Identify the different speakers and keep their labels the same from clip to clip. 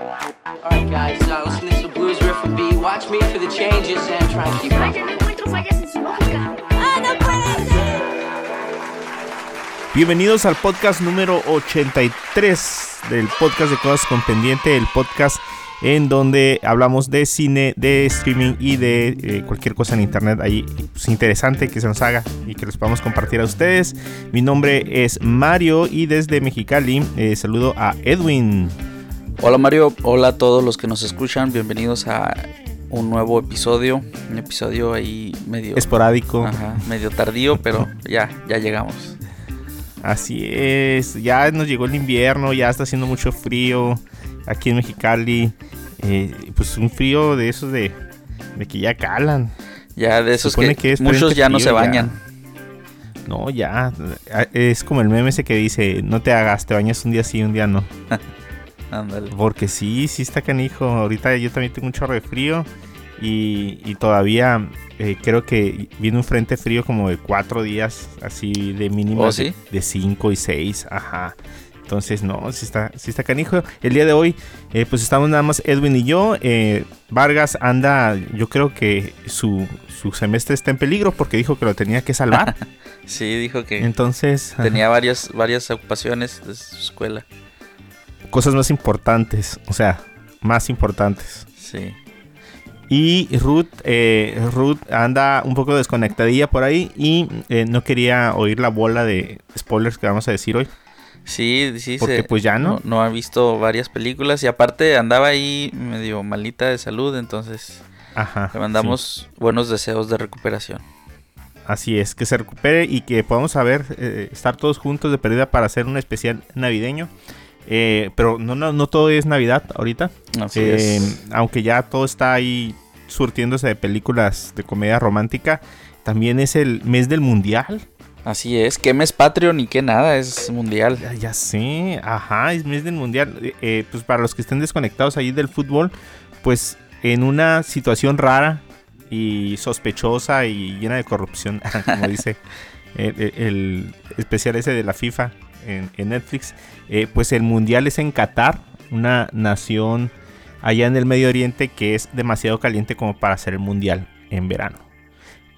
Speaker 1: Uh.
Speaker 2: Bienvenidos al podcast número 83 del podcast de Cosas con Pendiente, el podcast en donde hablamos de cine, de streaming y de eh, cualquier cosa en internet ahí pues, interesante que se nos haga y que los podamos compartir a ustedes. Mi nombre es Mario y desde Mexicali eh, saludo a Edwin.
Speaker 3: Hola Mario, hola a todos los que nos escuchan, bienvenidos a un nuevo episodio, un episodio ahí medio
Speaker 2: Esporádico.
Speaker 3: Ajá, medio tardío, pero ya, ya llegamos.
Speaker 2: Así es, ya nos llegó el invierno, ya está haciendo mucho frío aquí en Mexicali. Eh, pues un frío de esos de, de que ya calan.
Speaker 3: Ya de esos que,
Speaker 2: que es
Speaker 3: muchos ya no se
Speaker 2: ya.
Speaker 3: bañan.
Speaker 2: No, ya. Es como el meme ese que dice, no te hagas, te bañas un día sí, un día no.
Speaker 3: Ándale.
Speaker 2: Porque sí, sí está canijo. Ahorita yo también tengo un chorro de frío. Y, y todavía eh, creo que viene un frente frío como de cuatro días, así de mínimo
Speaker 3: ¿Oh, sí?
Speaker 2: de, de cinco y seis. Ajá. Entonces, no, sí está, sí está canijo. El día de hoy, eh, pues estamos nada más Edwin y yo. Eh, Vargas anda, yo creo que su, su semestre está en peligro porque dijo que lo tenía que salvar.
Speaker 3: Sí, dijo que
Speaker 2: Entonces, ajá.
Speaker 3: tenía varias, varias ocupaciones de su escuela.
Speaker 2: Cosas más importantes, o sea, más importantes.
Speaker 3: Sí.
Speaker 2: Y Ruth, eh, Ruth anda un poco desconectadilla por ahí y eh, no quería oír la bola de spoilers que vamos a decir hoy.
Speaker 3: Sí, sí,
Speaker 2: Porque,
Speaker 3: se-
Speaker 2: pues, ya, ¿no?
Speaker 3: no. ha visto varias películas y aparte andaba ahí medio malita de salud, entonces
Speaker 2: Ajá.
Speaker 3: le mandamos buenos deseos de recuperación.
Speaker 2: sí, así es, que se recupere y que podamos saber eh, estar todos juntos de pérdida para hacer un especial navideño. Eh, pero no, no, no todo es Navidad ahorita.
Speaker 3: Así
Speaker 2: Eh,
Speaker 3: es.
Speaker 2: aunque ya todo está ahí surtiéndose de películas de comedia romántica, también es el mes del mundial.
Speaker 3: Así es, que mes Patreon ni que nada, es mundial.
Speaker 2: Ya, ya sé, ajá, es mes del mundial. Eh, eh, pues para los que estén desconectados ahí del fútbol, pues en una situación rara y sospechosa y llena de corrupción, como dice el, el- el especial ese de la FIFA en, en Netflix, eh, pues el mundial es en Qatar, una nación allá en el Medio Oriente que es demasiado caliente como para hacer el mundial en verano.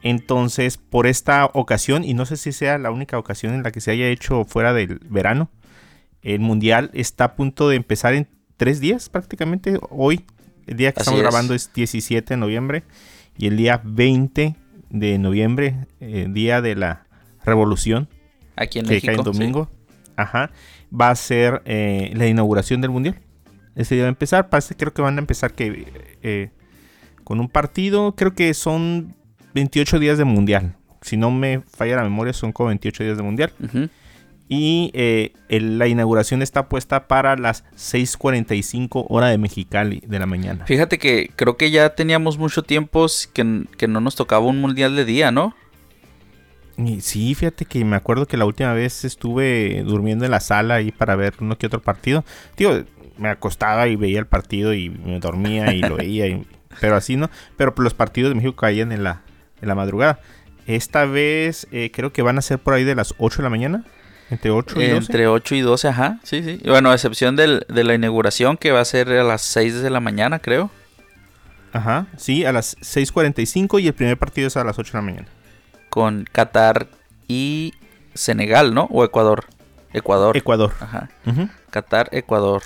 Speaker 2: Entonces, por esta ocasión, y no sé si sea la única ocasión en la que se haya hecho fuera del verano, el mundial está a punto de empezar en tres días prácticamente. Hoy, el día que
Speaker 3: Así
Speaker 2: estamos
Speaker 3: es.
Speaker 2: grabando es 17 de noviembre y el día 20 de noviembre, eh, día de la revolución,
Speaker 3: Aquí en
Speaker 2: que
Speaker 3: México.
Speaker 2: cae en
Speaker 3: sí.
Speaker 2: Ajá, va a ser eh, la inauguración del mundial. Ese día va a empezar, parece creo que van a empezar que eh, con un partido, creo que son 28 días de mundial. Si no me falla la memoria, son como 28 días de mundial.
Speaker 3: Ujú.
Speaker 2: Y eh, el- la inauguración está puesta para las 6:45 hora de Mexicali de la mañana.
Speaker 3: Fíjate que creo que ya teníamos mucho tiempo que no nos tocaba un mundial de día, ¿no?
Speaker 2: Sí, fíjate que me acuerdo que la última vez estuve durmiendo en la sala ahí para ver uno que otro partido. Tío, me acostaba y veía el partido y me dormía y lo veía. y- pero así no. Pero los partidos de México caían en la, en la madrugada. Esta vez eh, creo que van a ser por ahí de las 8 de la mañana. Entre 8 y 12.
Speaker 3: Entre 8 y 12, ajá. Sí, sí. Bueno, a excepción del- de la inauguración que va a ser a las 6 de la mañana, creo.
Speaker 2: Ajá, sí, a las 6.45 y el primer partido es a las 8 de la mañana.
Speaker 3: Con Qatar y Senegal, ¿no? O Ecuador. Ecuador.
Speaker 2: Ecuador.
Speaker 3: Ajá. Qatar, Ecuador.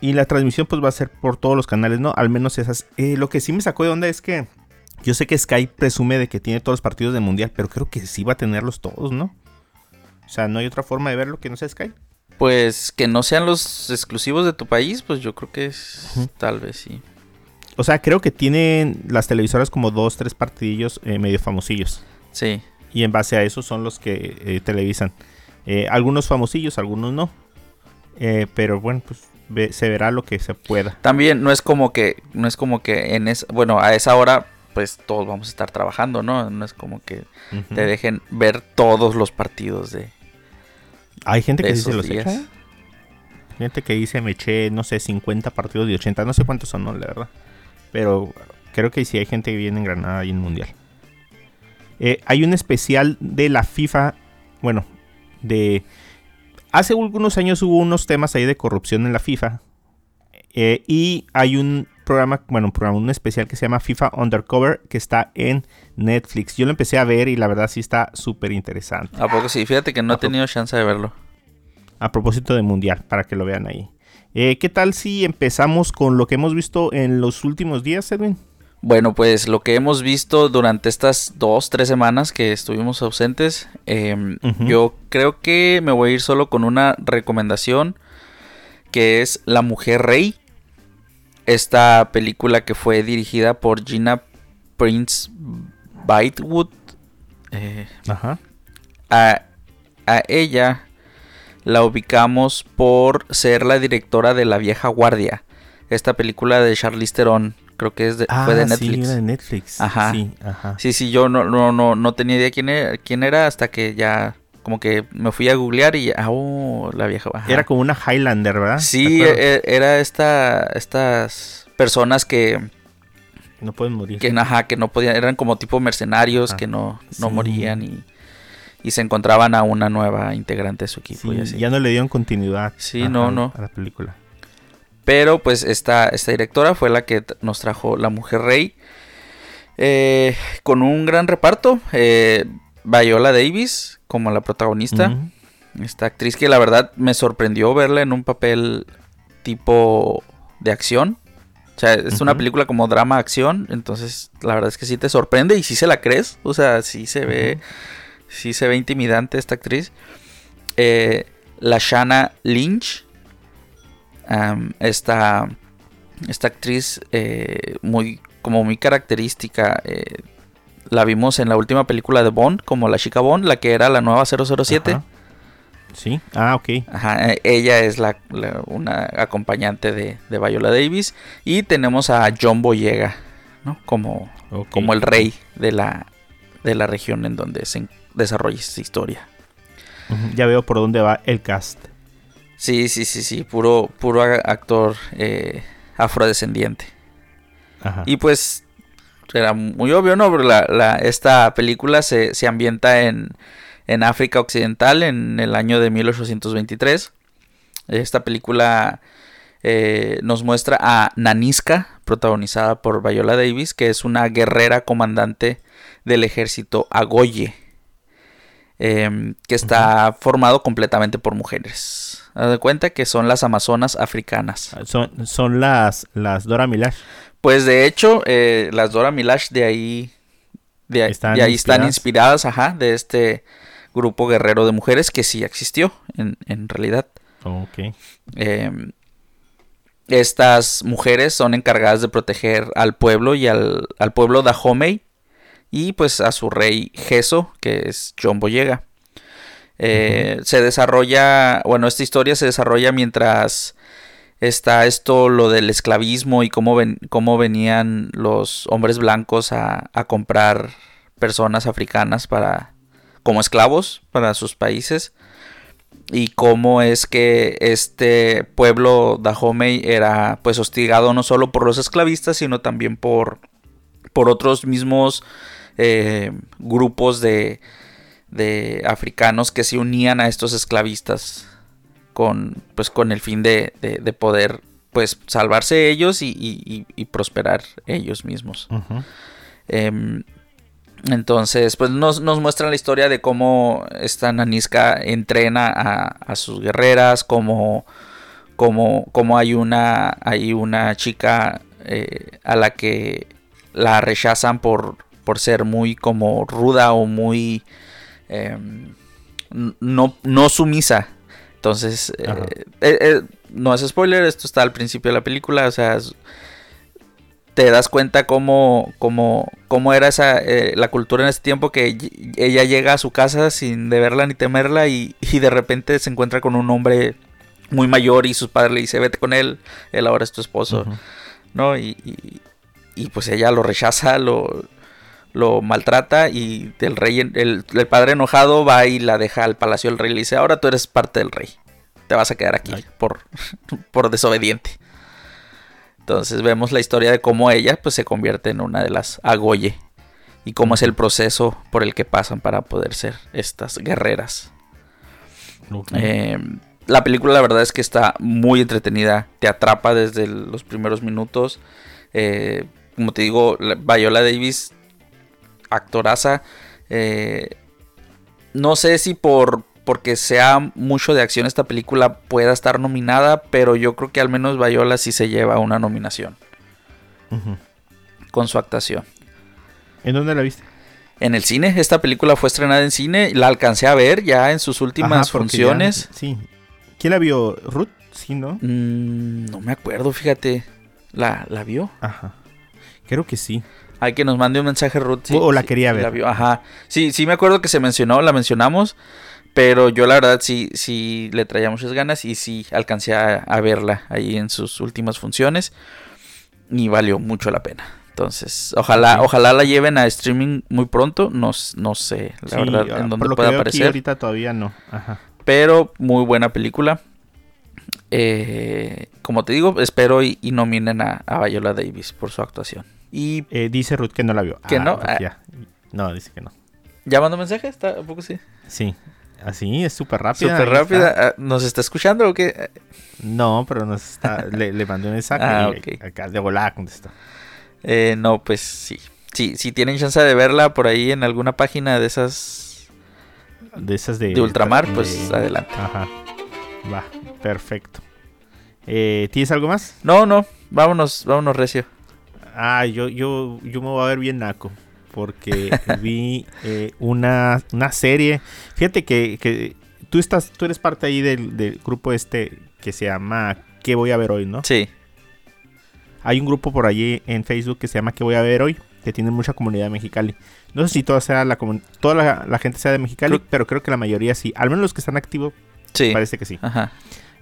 Speaker 2: Y la transmisión pues va a ser por todos los canales, ¿no? Al menos esas. Eh, lo que sí me sacó de onda es que yo sé que Sky presume de que tiene todos los partidos del Mundial, pero creo que sí va a tenerlos todos, ¿no? O sea, no hay otra forma de verlo que no sea Sky.
Speaker 3: Pues que no sean los exclusivos de tu país, pues yo creo que es, tal vez sí.
Speaker 2: O sea, creo que tienen las televisoras como dos, tres partidillos eh, medio famosillos.
Speaker 3: Sí.
Speaker 2: Y en base a eso son los que eh, televisan. Eh, algunos famosillos, algunos no. Eh, pero bueno, pues ve- se verá lo que se pueda.
Speaker 3: También no es como que, no es como que en es, bueno, a esa hora, pues todos vamos a estar trabajando, ¿no? No es como que te dejen ver todos los partidos de,
Speaker 2: Hay gente que
Speaker 3: de
Speaker 2: sí se
Speaker 3: esos
Speaker 2: los
Speaker 3: días.
Speaker 2: echa. Gente que dice me eché, no sé, 50 partidos de 80. No sé cuántos son, no, la verdad. Pero creo que sí hay gente que viene en Granada y en Mundial. Eh, hay un especial de la FIFA. Bueno, de. Hace algunos años hubo unos temas ahí de corrupción en la FIFA. Eh, y hay un programa, bueno, un programa, un especial que se llama FIFA Undercover, que está en Netflix. Yo lo empecé a ver y la verdad sí está súper interesante.
Speaker 3: ¿A poco sí? Fíjate que no
Speaker 2: A
Speaker 3: he tenido chance de verlo.
Speaker 2: A propósito de Mundial, para que lo vean ahí. Eh, ¿Qué tal si empezamos con lo que hemos visto en los últimos días, Edwin?
Speaker 3: Bueno, pues lo que hemos visto durante estas dos, tres semanas que estuvimos ausentes, em, yo creo que me voy a ir solo con una recomendación que es La Mujer Rey. Esta película que fue dirigida por Gina Prince Bythewood. Eh,
Speaker 2: Ajá.
Speaker 3: a, a ella la ubicamos por ser la directora de La Vieja Guardia. Esta película de Charlize Theron, creo que es de, fue de
Speaker 2: Ah, Sí,
Speaker 3: Netflix.
Speaker 2: era de Netflix.
Speaker 3: Ajá.
Speaker 2: Sí, ajá.
Speaker 3: Sí, sí, yo no, no, no, no tenía idea quién era, quién era hasta que ya como que me fui a googlear y ah, oh, la vieja. ajá.
Speaker 2: Era como una Highlander, ¿verdad?
Speaker 3: Sí,
Speaker 2: ¿Te acuerdas?
Speaker 3: e- era esta, estas personas que,
Speaker 2: no pueden morir.
Speaker 3: que, ajá, que no podían, eran como tipo mercenarios
Speaker 2: Ah,
Speaker 3: que no, no
Speaker 2: sí.
Speaker 3: morían y, y se encontraban a una nueva integrante de su equipo
Speaker 2: Sí,
Speaker 3: y así.
Speaker 2: ya no le dieron continuidad.
Speaker 3: Sí, no,
Speaker 2: a-
Speaker 3: no.
Speaker 2: A la película.
Speaker 3: Pero pues esta, esta directora fue la que nos trajo La Mujer Rey. eh, con un gran reparto. eh, Viola Davis como la protagonista. Esta actriz que la verdad me sorprendió verla en un papel tipo de acción. O sea, es una película como drama acción. Entonces, la verdad es que sí te sorprende y sí se la crees. O sea, sí se ve. Sí se ve intimidante esta actriz. Eh, la Shanna Lynch. Esta, esta actriz eh, muy como muy característica. eh, la vimos en la última película de Bond, como la chica Bond, la que era la nueva 007.
Speaker 2: Ajá. Sí. Ah, ok.
Speaker 3: Ajá, eh, ella es la, la- una acompañante de, de Viola Davis. Y tenemos a John Boyega, ¿no? Como, como el rey de la, de la región en donde se desarrolla esta historia.
Speaker 2: Ya veo por dónde va el cast.
Speaker 3: Sí, sí, sí, sí, puro, puro actor eh, afrodescendiente.
Speaker 2: Ajá.
Speaker 3: Y pues era muy obvio, ¿no? Pero la, la- esta película se, se ambienta en, en África Occidental en el año de 1823. Esta película eh, nos muestra a Naniska, protagonizada por Viola Davis, que es una guerrera comandante del ejército Agoye, em, que está formado completamente por mujeres. Haz de cuenta que son las amazonas africanas.
Speaker 2: Son, son las, las Dora Milash.
Speaker 3: Pues de hecho, eh, las Dora Milash de ahí, de, ahí-
Speaker 2: Están
Speaker 3: de ahí están
Speaker 2: inspiradas.
Speaker 3: inspiradas, ajá, de este grupo guerrero de mujeres que sí existió en, en realidad.
Speaker 2: Ok.
Speaker 3: Eh, estas mujeres son encargadas de proteger al pueblo y al, al pueblo Dahomey y pues a su rey Geso, que es John Boyega. Eh, Se desarrolla, bueno, esta historia se desarrolla mientras está esto, lo del esclavismo y cómo, ven, cómo venían los hombres blancos a, a comprar personas africanas para como esclavos para sus países y cómo es que este pueblo Dahomey era pues hostigado no solo por los esclavistas sino también por por otros mismos eh, grupos de, de africanos que se unían a estos esclavistas con pues con el fin de, de- de poder pues salvarse ellos y, y- y- y prosperar ellos mismos. Em, entonces, pues nos, nos muestran la historia de cómo esta Naniska entrena a, a sus guerreras, cómo, cómo, cómo hay una, hay una chica eh, a la que la rechazan por, por ser muy como ruda o muy em, no, no sumisa. Entonces, eh, eh, eh, no es spoiler, esto está al principio de la película, o sea, te das cuenta cómo, cómo, cómo era esa, eh, la cultura en ese tiempo que ll- ella llega a su casa sin deberla ni temerla y, y de repente se encuentra con un hombre muy mayor y su padre le dice vete con él, él ahora es tu esposo. ¿no? Y, y- y, pues ella lo rechaza, lo, lo maltrata y el rey, el, el padre enojado va y la deja al palacio del rey y le dice ahora tú eres parte del rey, te vas a quedar aquí
Speaker 2: Ay.
Speaker 3: por, por desobediente. Entonces vemos la historia de cómo ella pues se convierte en una de las Agoye y cómo es el proceso por el que pasan para poder ser estas guerreras. Eh, la película la verdad es que está muy entretenida, te atrapa desde los primeros minutos. Eh, como te digo, Viola Davis, actoraza. Eh, no sé si por porque sea mucho de acción esta película pueda estar nominada, pero yo creo que al menos Viola sí se lleva una nominación con su actuación.
Speaker 2: ¿En dónde la viste?
Speaker 3: En el cine, esta película fue estrenada en cine, la alcancé a ver ya en sus últimas funciones.
Speaker 2: sí. ¿Quién la vio? ¿Ruth? Sí, ¿no?
Speaker 3: Mm, no me acuerdo, fíjate. ¿La, ¿La vio?
Speaker 2: Ajá. Creo que sí.
Speaker 3: Hay que nos mande un mensaje Ruth.
Speaker 2: o la quería ver.
Speaker 3: La vio. Ajá. Sí, sí me acuerdo que se mencionó, la mencionamos. Pero yo la verdad sí, sí le traía muchas ganas y sí alcancé a, verla ahí en sus últimas funciones. Y valió mucho la pena. Entonces, ojalá, ojalá la lleven a streaming muy pronto. No, no sé, la verdad,
Speaker 2: en dónde puede aparecer. ahorita todavía no. Ajá.
Speaker 3: Pero muy buena película. Eh, como te digo, espero y, nominen a, Viola Davis por su actuación. Y
Speaker 2: eh, dice Ruth que no la vio.
Speaker 3: Que no.
Speaker 2: Pues ah. No, dice que no.
Speaker 3: ¿Ya mandó mensaje? ¿Está, ¿A poco sí?
Speaker 2: Sí. Así, es súper rápida.
Speaker 3: Súper rápida. Ah, ¿Nos está escuchando o qué?
Speaker 2: No, pero nos está, le, le mandé un mensaje ah, y acá de volada contestó.
Speaker 3: Eh, no, pues sí. Sí, si tienen chance de verla por ahí en alguna página de esas.
Speaker 2: De esas de.
Speaker 3: De ultramar, pues adelante.
Speaker 2: Ajá. Va, perfecto. Eh, ¿Tienes algo más?
Speaker 3: No, no. Vámonos, vámonos, Recio.
Speaker 2: Ah, yo, yo, yo me voy a ver bien naco porque vi eh, una, una, serie. Fíjate que, que, tú estás, tú eres parte ahí del, del, grupo este que se llama ¿Qué voy a ver hoy? ¿no?
Speaker 3: Sí.
Speaker 2: Hay un grupo por allí en Facebook que se llama ¿Qué voy a ver hoy? que tiene mucha comunidad de Mexicali. No sé si toda, sea la, toda la, gente sea de Mexicali, pero creo que la mayoría sí. Al menos los que están activos, sí. parece que sí. Ajá.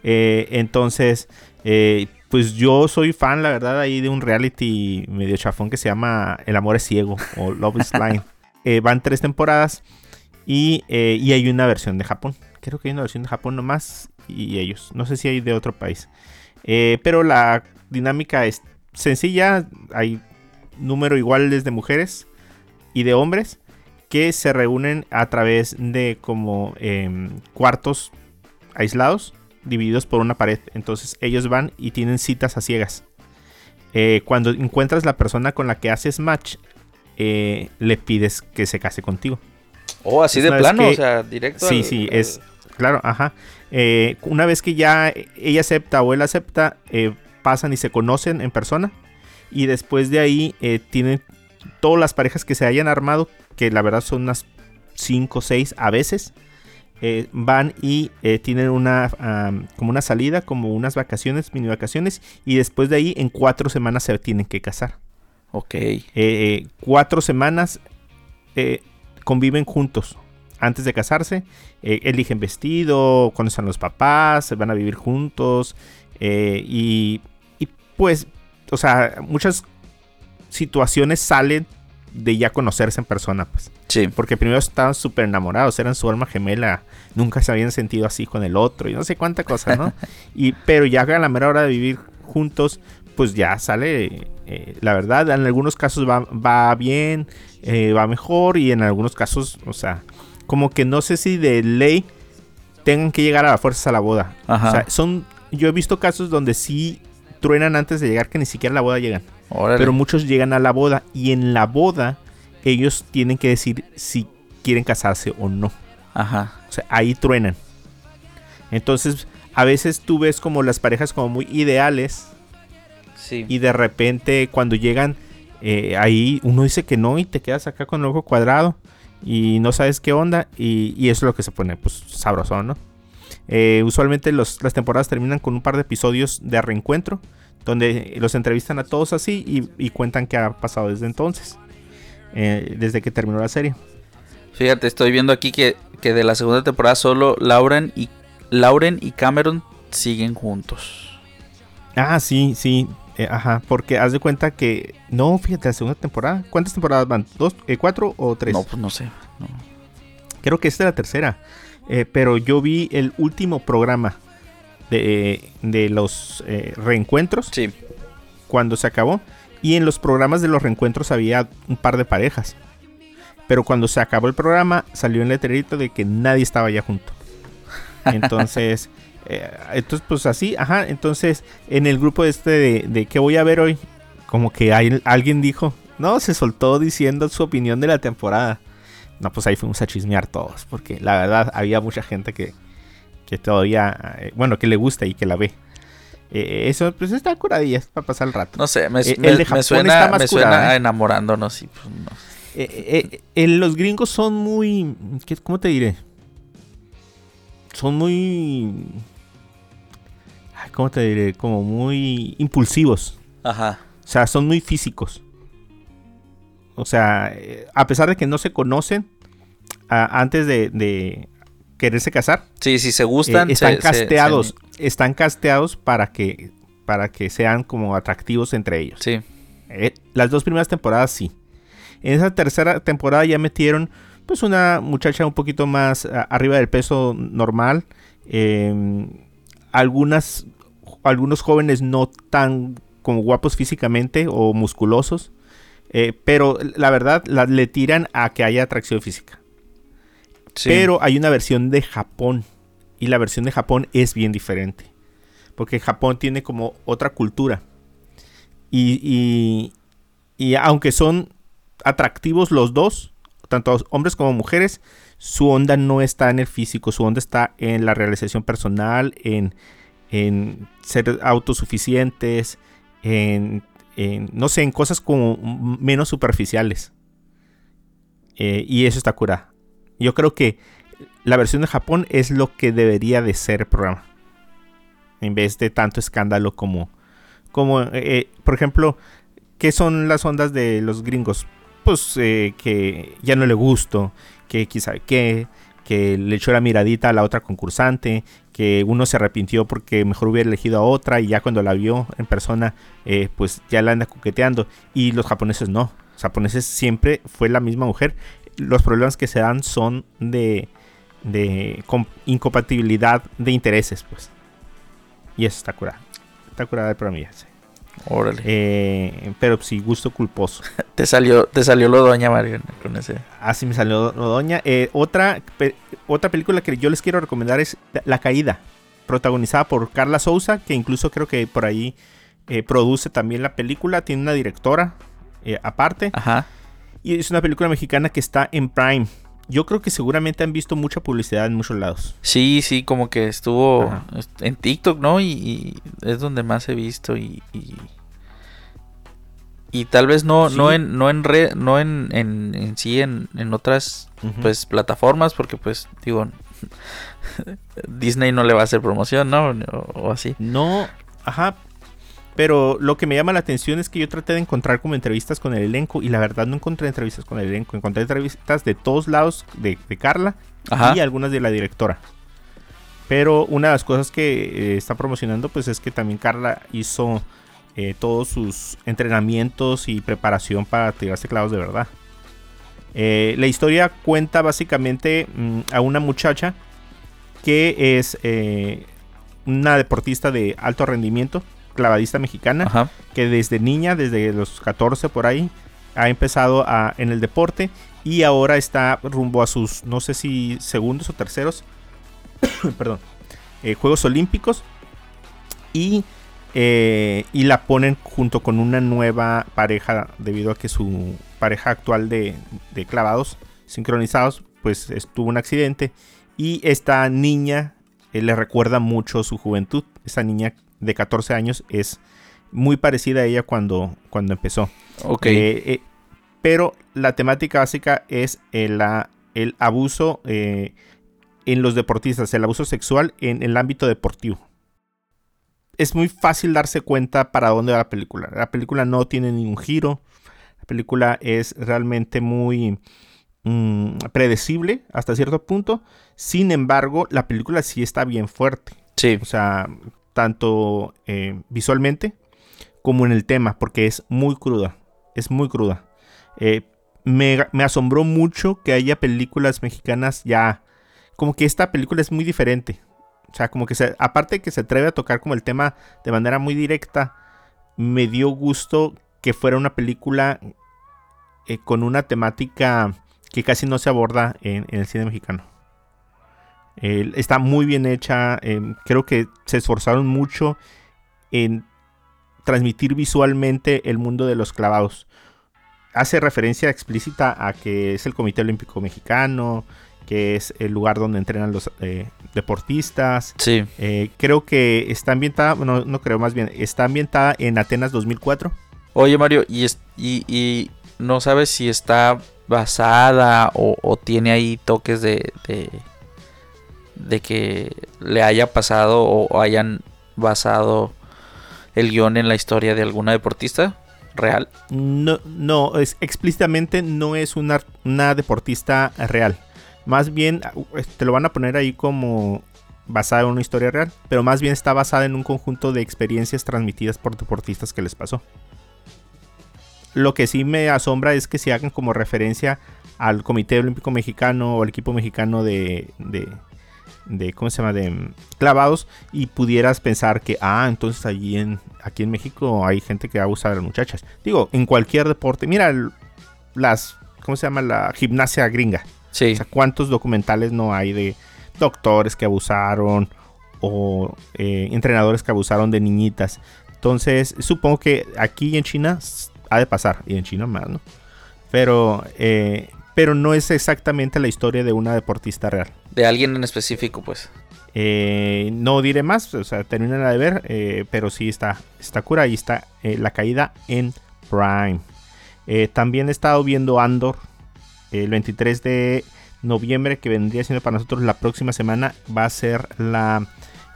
Speaker 2: Eh, entonces, eh, pues yo soy fan, la verdad, ahí de un reality medio chafón que se llama El amor es ciego o Love is Blind. Eh, van tres temporadas y, y, hay una versión de Japón. Creo que hay una versión de Japón nomás y ellos. No sé si hay de otro país. pero la dinámica es sencilla. Hay número iguales de mujeres y de hombres que se reúnen a través de como em, cuartos aislados divididos por una pared. Entonces ellos van y tienen citas a ciegas. Eh, cuando encuentras la persona con la que haces match, eh, le pides que se case contigo.
Speaker 3: Oh, así de plano, o sea, directo.
Speaker 2: Sí, sí, es claro, ajá. Eh, una vez que ya ella acepta o él acepta, pasan y se conocen en persona. Y después de ahí tienen todas las parejas que se hayan armado, que la verdad son unas 5 o 6 a veces eh, van y eh, tienen una como una salida, como unas vacaciones, mini vacaciones, y después de ahí en cuatro semanas se tienen que casar.
Speaker 3: Ok.
Speaker 2: Eh, cuatro semanas conviven juntos. Antes de casarse, eligen vestido, conocen a los papás, se van a vivir juntos. y, y pues, o sea, muchas situaciones salen de ya conocerse en persona, pues.
Speaker 3: Sí.
Speaker 2: Porque primero estaban súper enamorados, eran su alma gemela, nunca se habían sentido así con el otro y no sé cuánta cosa, ¿no? y, pero ya a la mera hora de vivir juntos, pues ya sale, eh, la verdad, en algunos casos va, va bien, eh, va mejor y en algunos casos, o sea, como que no sé si de ley tengan que llegar a la fuerza a la boda. O sea, son, yo he visto casos donde sí truenan antes de llegar que ni siquiera a la boda llegan. Pero muchos llegan a la boda y en la boda ellos tienen que decir si quieren casarse o no.
Speaker 3: Ajá.
Speaker 2: O sea, ahí truenan. Entonces, a veces tú ves como las parejas como muy ideales.
Speaker 3: Sí.
Speaker 2: Y de repente cuando llegan eh, ahí uno dice que no y te quedas acá con el ojo cuadrado y no sabes qué onda y, eso es lo que se pone pues sabroso, ¿no? Eh, usualmente las temporadas terminan con un par de episodios de reencuentro donde los entrevistan a todos así y, cuentan qué ha pasado desde entonces, eh, desde que terminó la serie.
Speaker 3: Fíjate, estoy viendo aquí que, que de la segunda temporada solo Lauren y, Lauren y Cameron siguen juntos.
Speaker 2: Ah, sí, sí. Eh, ajá, porque haz de cuenta que. No, fíjate, la segunda temporada. ¿Cuántas temporadas van? ¿Dos, eh, cuatro o tres?
Speaker 3: No, pues no sé.
Speaker 2: Creo que esta es la tercera. pero yo vi el último programa de, los eh, reencuentros.
Speaker 3: Sí.
Speaker 2: Cuando se acabó. Y en los programas de los reencuentros había un par de parejas. Pero cuando se acabó el programa, salió un letrerito de que nadie estaba ya junto. Entonces, Eh, entonces, pues así, ajá. Entonces, en el grupo este de, de que voy a ver hoy, como que hay, alguien dijo, no, se soltó diciendo su opinión de la temporada. No, pues ahí fuimos a chismear todos, porque la verdad había mucha gente que, que todavía, eh, bueno, que le gusta y que la ve. Eh, eso, pues está curadilla, para pasar el rato.
Speaker 3: No sé, me,
Speaker 2: Eh,
Speaker 3: me-
Speaker 2: el de
Speaker 3: me
Speaker 2: Japón
Speaker 3: suena,
Speaker 2: está más
Speaker 3: me suena
Speaker 2: curada,
Speaker 3: a
Speaker 2: ¿eh?
Speaker 3: enamorándonos y pues no.
Speaker 2: Los gringos son muy, ¿qué- ¿cómo te diré? Son muy, ay, ¿cómo te diré? Como muy impulsivos.
Speaker 3: Ajá.
Speaker 2: O sea, son muy físicos. O sea, a pesar de que no se conocen a- antes de, de quererse casar,
Speaker 3: Sí, si se
Speaker 2: eh,
Speaker 3: gustan.
Speaker 2: están
Speaker 3: se- se-
Speaker 2: casteados.
Speaker 3: se-
Speaker 2: Están casteados para que, para que sean como atractivos entre ellos.
Speaker 3: sí.
Speaker 2: Eh, las dos primeras temporadas sí. En esa tercera temporada ya metieron pues una muchacha un poquito más a- arriba del peso normal. eh, algunas, algunos jóvenes no tan como guapos físicamente o musculosos. eh, pero la verdad la- le tiran a que haya atracción física. Pero hay una versión de Japón. Y la versión de Japón es bien diferente. Porque Japón tiene como otra cultura. Y, y- y aunque son atractivos los dos, tanto hombres como mujeres, su onda no está en el físico. Su onda está en la realización personal, en, en ser autosuficientes, en, en, no sé, en cosas como menos superficiales. Eh, y eso está curada. Yo creo que la versión de Japón es lo que debería de ser el programa. En vez de tanto escándalo como... como eh, eh, por ejemplo, ¿qué son las ondas de los gringos? Pues eh, que ya no le gusto, que sabe qué, que le echó la miradita a la otra concursante, que uno se arrepintió porque mejor hubiera elegido a otra y ya cuando la vio en persona, pues ya la anda coqueteando. Y los japoneses no. Los japoneses siempre fue la misma mujer. Los problemas que se dan son de, de com- incompatibilidad de intereses, pues. Y eso está curada. Está curada ya sé.
Speaker 3: Órale.
Speaker 2: Eh, pero sí, gusto culposo.
Speaker 3: Te salió, te salió lo doña Mario con ese.
Speaker 2: Así me salió Doña. Eh, otra, pe- otra película que yo les quiero recomendar es La Caída, protagonizada por Carla Souza, que incluso creo que por ahí eh, produce también la película. Tiene una directora eh, aparte.
Speaker 3: Ajá.
Speaker 2: Y es una película mexicana que está en Prime. Yo creo que seguramente han visto mucha publicidad en muchos lados.
Speaker 3: Sí, sí, como que estuvo
Speaker 2: Ajá.
Speaker 3: en TikTok, ¿no? Y, y es donde más he visto y... y... y tal vez no,
Speaker 2: Sí.
Speaker 3: no en, no en re- no en, en, en sí en, en otras pues plataformas, porque pues digo Disney no le va a hacer promoción, ¿no? O, o así.
Speaker 2: No, ajá. Pero lo que me llama la atención es que yo traté de encontrar como entrevistas con el elenco y la verdad no encontré entrevistas con el elenco. Encontré entrevistas de todos lados de, de Carla
Speaker 3: Ajá.
Speaker 2: y algunas de la directora. Pero una de las cosas que eh, está promocionando pues es que también Carla hizo eh, todos sus entrenamientos y preparación para tirarse clavos de verdad. Eh, la historia cuenta básicamente mm, a una muchacha que es eh, una deportista de alto rendimiento, clavadista mexicana,
Speaker 3: Ajá.
Speaker 2: que desde niña, desde los 14 por ahí, ha empezado a- en el deporte y ahora está rumbo a sus, no sé si segundos o terceros, perdón, eh, Juegos Olímpicos y, eh, y la ponen junto con una nueva pareja debido a que su pareja actual de, de clavados sincronizados pues estuvo un accidente y esta niña eh, le recuerda mucho su juventud. Esta niña de 14 años es muy parecida a ella cuando, cuando empezó.
Speaker 3: Ok.
Speaker 2: Eh, eh, pero la temática básica es el, la- el abuso eh, en los deportistas, el abuso sexual en el ámbito deportivo. Es muy fácil darse cuenta para dónde va la película. La película no tiene ningún giro. La película es realmente muy mm, predecible hasta cierto punto. Sin embargo, la película sí está bien fuerte.
Speaker 3: sí.
Speaker 2: O sea, tanto eh, visualmente como en el tema, porque es muy cruda. Es muy cruda. Eh, me, asombró mucho que haya películas mexicanas ya. Como que esta película es muy diferente. O sea, como que se, aparte de que se atreve a tocar como el tema de manera muy directa, me dio gusto que fuera una película eh, con una temática que casi no se aborda en el cine mexicano. Eh, está muy bien hecha. eh, creo que se esforzaron mucho en transmitir visualmente el mundo de los clavados. Hace referencia explícita a que es el Comité Olímpico Mexicano, que es el lugar donde entrenan los eh, deportistas.
Speaker 3: Sí.
Speaker 2: Creo que está ambientada, bueno, no creo más bien, está ambientada en Atenas 2004.
Speaker 3: Oye, Mario, ¿y, es- y, y no sabes si está basada o, o tiene ahí toques de, de, de que le haya pasado o, hayan basado el guion en la historia de alguna deportista real?
Speaker 2: No, no, es, explícitamente no es una, una deportista real. Más bien, uh, te lo van a poner ahí como basada en una historia real, pero más bien está basada en un conjunto de experiencias transmitidas por deportistas que les pasó. Lo que sí me asombra es que se hagan como referencia al Comité Olímpico Mexicano o al equipo mexicano de, de ¿cómo se llama? De mm, clavados y pudieras pensar que, ah, entonces allí en, aquí en México hay gente que abusa de las muchachas. Digo, en cualquier deporte, mira las, ¿cómo se llama? La gimnasia gringa.
Speaker 3: Sí.
Speaker 2: O sea, ¿cuántos documentales no hay de doctores que abusaron o eh, entrenadores que abusaron de niñitas? Entonces, supongo que aquí en China ha de pasar, y en China más, ¿no? Pero, eh, pero no es exactamente la historia de una deportista real.
Speaker 3: De alguien en específico, pues.
Speaker 2: Eh, no diré más, o sea, terminen de ver, eh, pero sí está, está cura y está eh, la caída en Prime. También he estado viendo Andor el 23 de noviembre, que vendría siendo para nosotros la próxima semana, va a ser la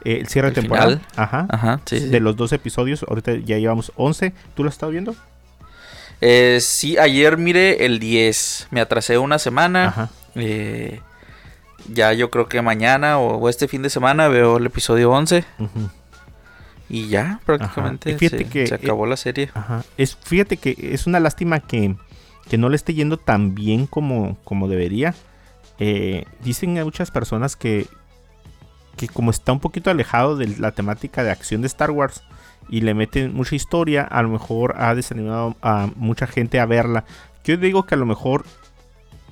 Speaker 2: el cierre
Speaker 3: El final.
Speaker 2: Ajá.
Speaker 3: Ajá, sí. sí.
Speaker 2: De los dos episodios, ahorita ya llevamos 11. ¿Tú lo has estado viendo?
Speaker 3: Eh, sí, ayer miré el 10. Me atrasé una semana.
Speaker 2: Ajá.
Speaker 3: Eh, ya yo creo que mañana o, o este fin de semana veo el episodio 11.
Speaker 2: Ujú.
Speaker 3: Y ya, prácticamente
Speaker 2: Y
Speaker 3: se,
Speaker 2: que,
Speaker 3: se acabó la serie.
Speaker 2: Ajá. Es, fíjate que es una lástima que, que no le esté yendo tan bien como, como debería. Eh, dicen a muchas personas que, que como está un poquito alejado de la temática de acción de Star Wars y le meten mucha historia, a lo mejor ha desanimado a mucha gente a verla. Yo digo que a lo mejor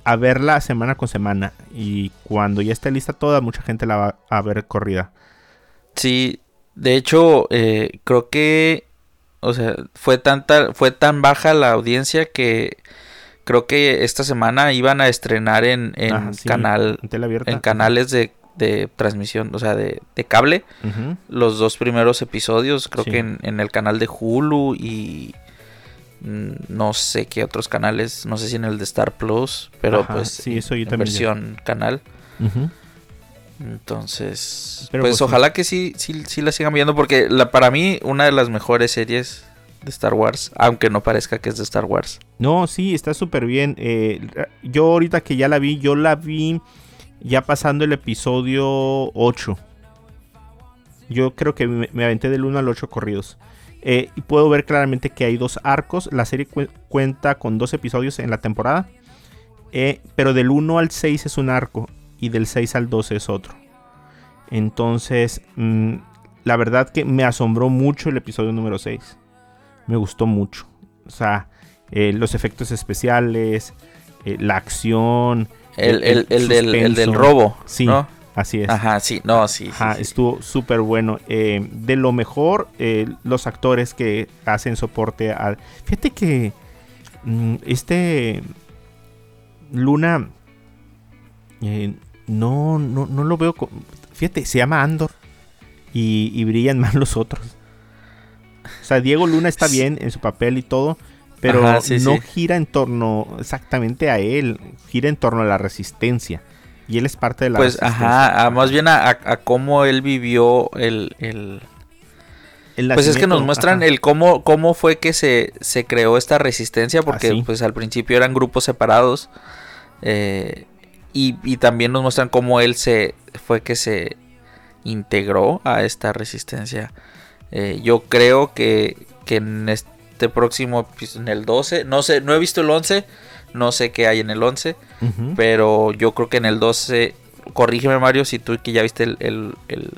Speaker 2: a verla semana con semana y cuando ya esté lista toda, mucha gente la va a ver corrida.
Speaker 3: Sí, de hecho, eh, creo que, o sea, fue tanta, fue tan baja la audiencia que creo que esta semana iban a estrenar en, en
Speaker 2: Ajá, sí,
Speaker 3: canal,
Speaker 2: en
Speaker 3: canales de, de transmisión, o sea, de, de cable, los dos primeros episodios, creo
Speaker 2: Sí.
Speaker 3: que en, en el canal de Hulu y no sé qué otros canales, no sé si en el de Star Plus, pero
Speaker 2: Ajá,
Speaker 3: pues
Speaker 2: sí, eso yo
Speaker 3: en
Speaker 2: también ya.
Speaker 3: versión canal. Entonces,
Speaker 2: Pero
Speaker 3: pues,
Speaker 2: pues sí.
Speaker 3: ojalá que sí, sí, sí la sigan viendo porque la, para mí una de las mejores series de Star Wars, aunque no parezca que es de Star Wars.
Speaker 2: No, sí, está súper bien. Eh, yo ahorita que ya la vi, yo la vi ya pasando el episodio 8. Yo creo que me, me aventé del 1 al 8 corridos. Eh, y puedo ver claramente que hay dos arcos. La serie cu- cuenta con dos episodios en la temporada. Eh, pero del 1 al 6 es un arco. Y del 6 al 12 es otro. Entonces, mm, la verdad que me asombró mucho el episodio número 6. Me gustó mucho. O sea, eh, los efectos especiales, la acción.
Speaker 3: El, el, el del, el del
Speaker 2: suspenso.
Speaker 3: robo,
Speaker 2: Sí,
Speaker 3: ¿no?
Speaker 2: Así es.
Speaker 3: Ajá, sí, no, sí, sí,
Speaker 2: Ajá,
Speaker 3: sí.
Speaker 2: estuvo súper bueno. Eh, de lo mejor, eh, los actores que hacen soporte al. Fíjate que mm, este Luna eh, no, no, no lo veo. co- Fíjate, se llama Andor y, y brillan más los otros. O sea, Diego Luna está bien en su papel y todo, pero
Speaker 3: Ajá, sí,
Speaker 2: no gira en torno exactamente a él, gira en torno a la resistencia. Y él es parte de la
Speaker 3: Pues, ajá, a- más bien a, cómo él vivió el... el-
Speaker 2: El
Speaker 3: Pues es que nos muestran
Speaker 2: ajá.
Speaker 3: el cómo, cómo fue que se, se creó esta resistencia, porque
Speaker 2: Así.
Speaker 3: pues al principio eran grupos separados. eh, y, y también nos muestran cómo él se fue que se integró a esta resistencia. Eh, yo creo que, que en este próximo, pues, en el 12, no sé, no he visto el 11, no sé qué hay en el 11,
Speaker 2: Ujú.
Speaker 3: pero yo creo que en el 12, corrígeme Mario, si tú que ya viste el, el- el-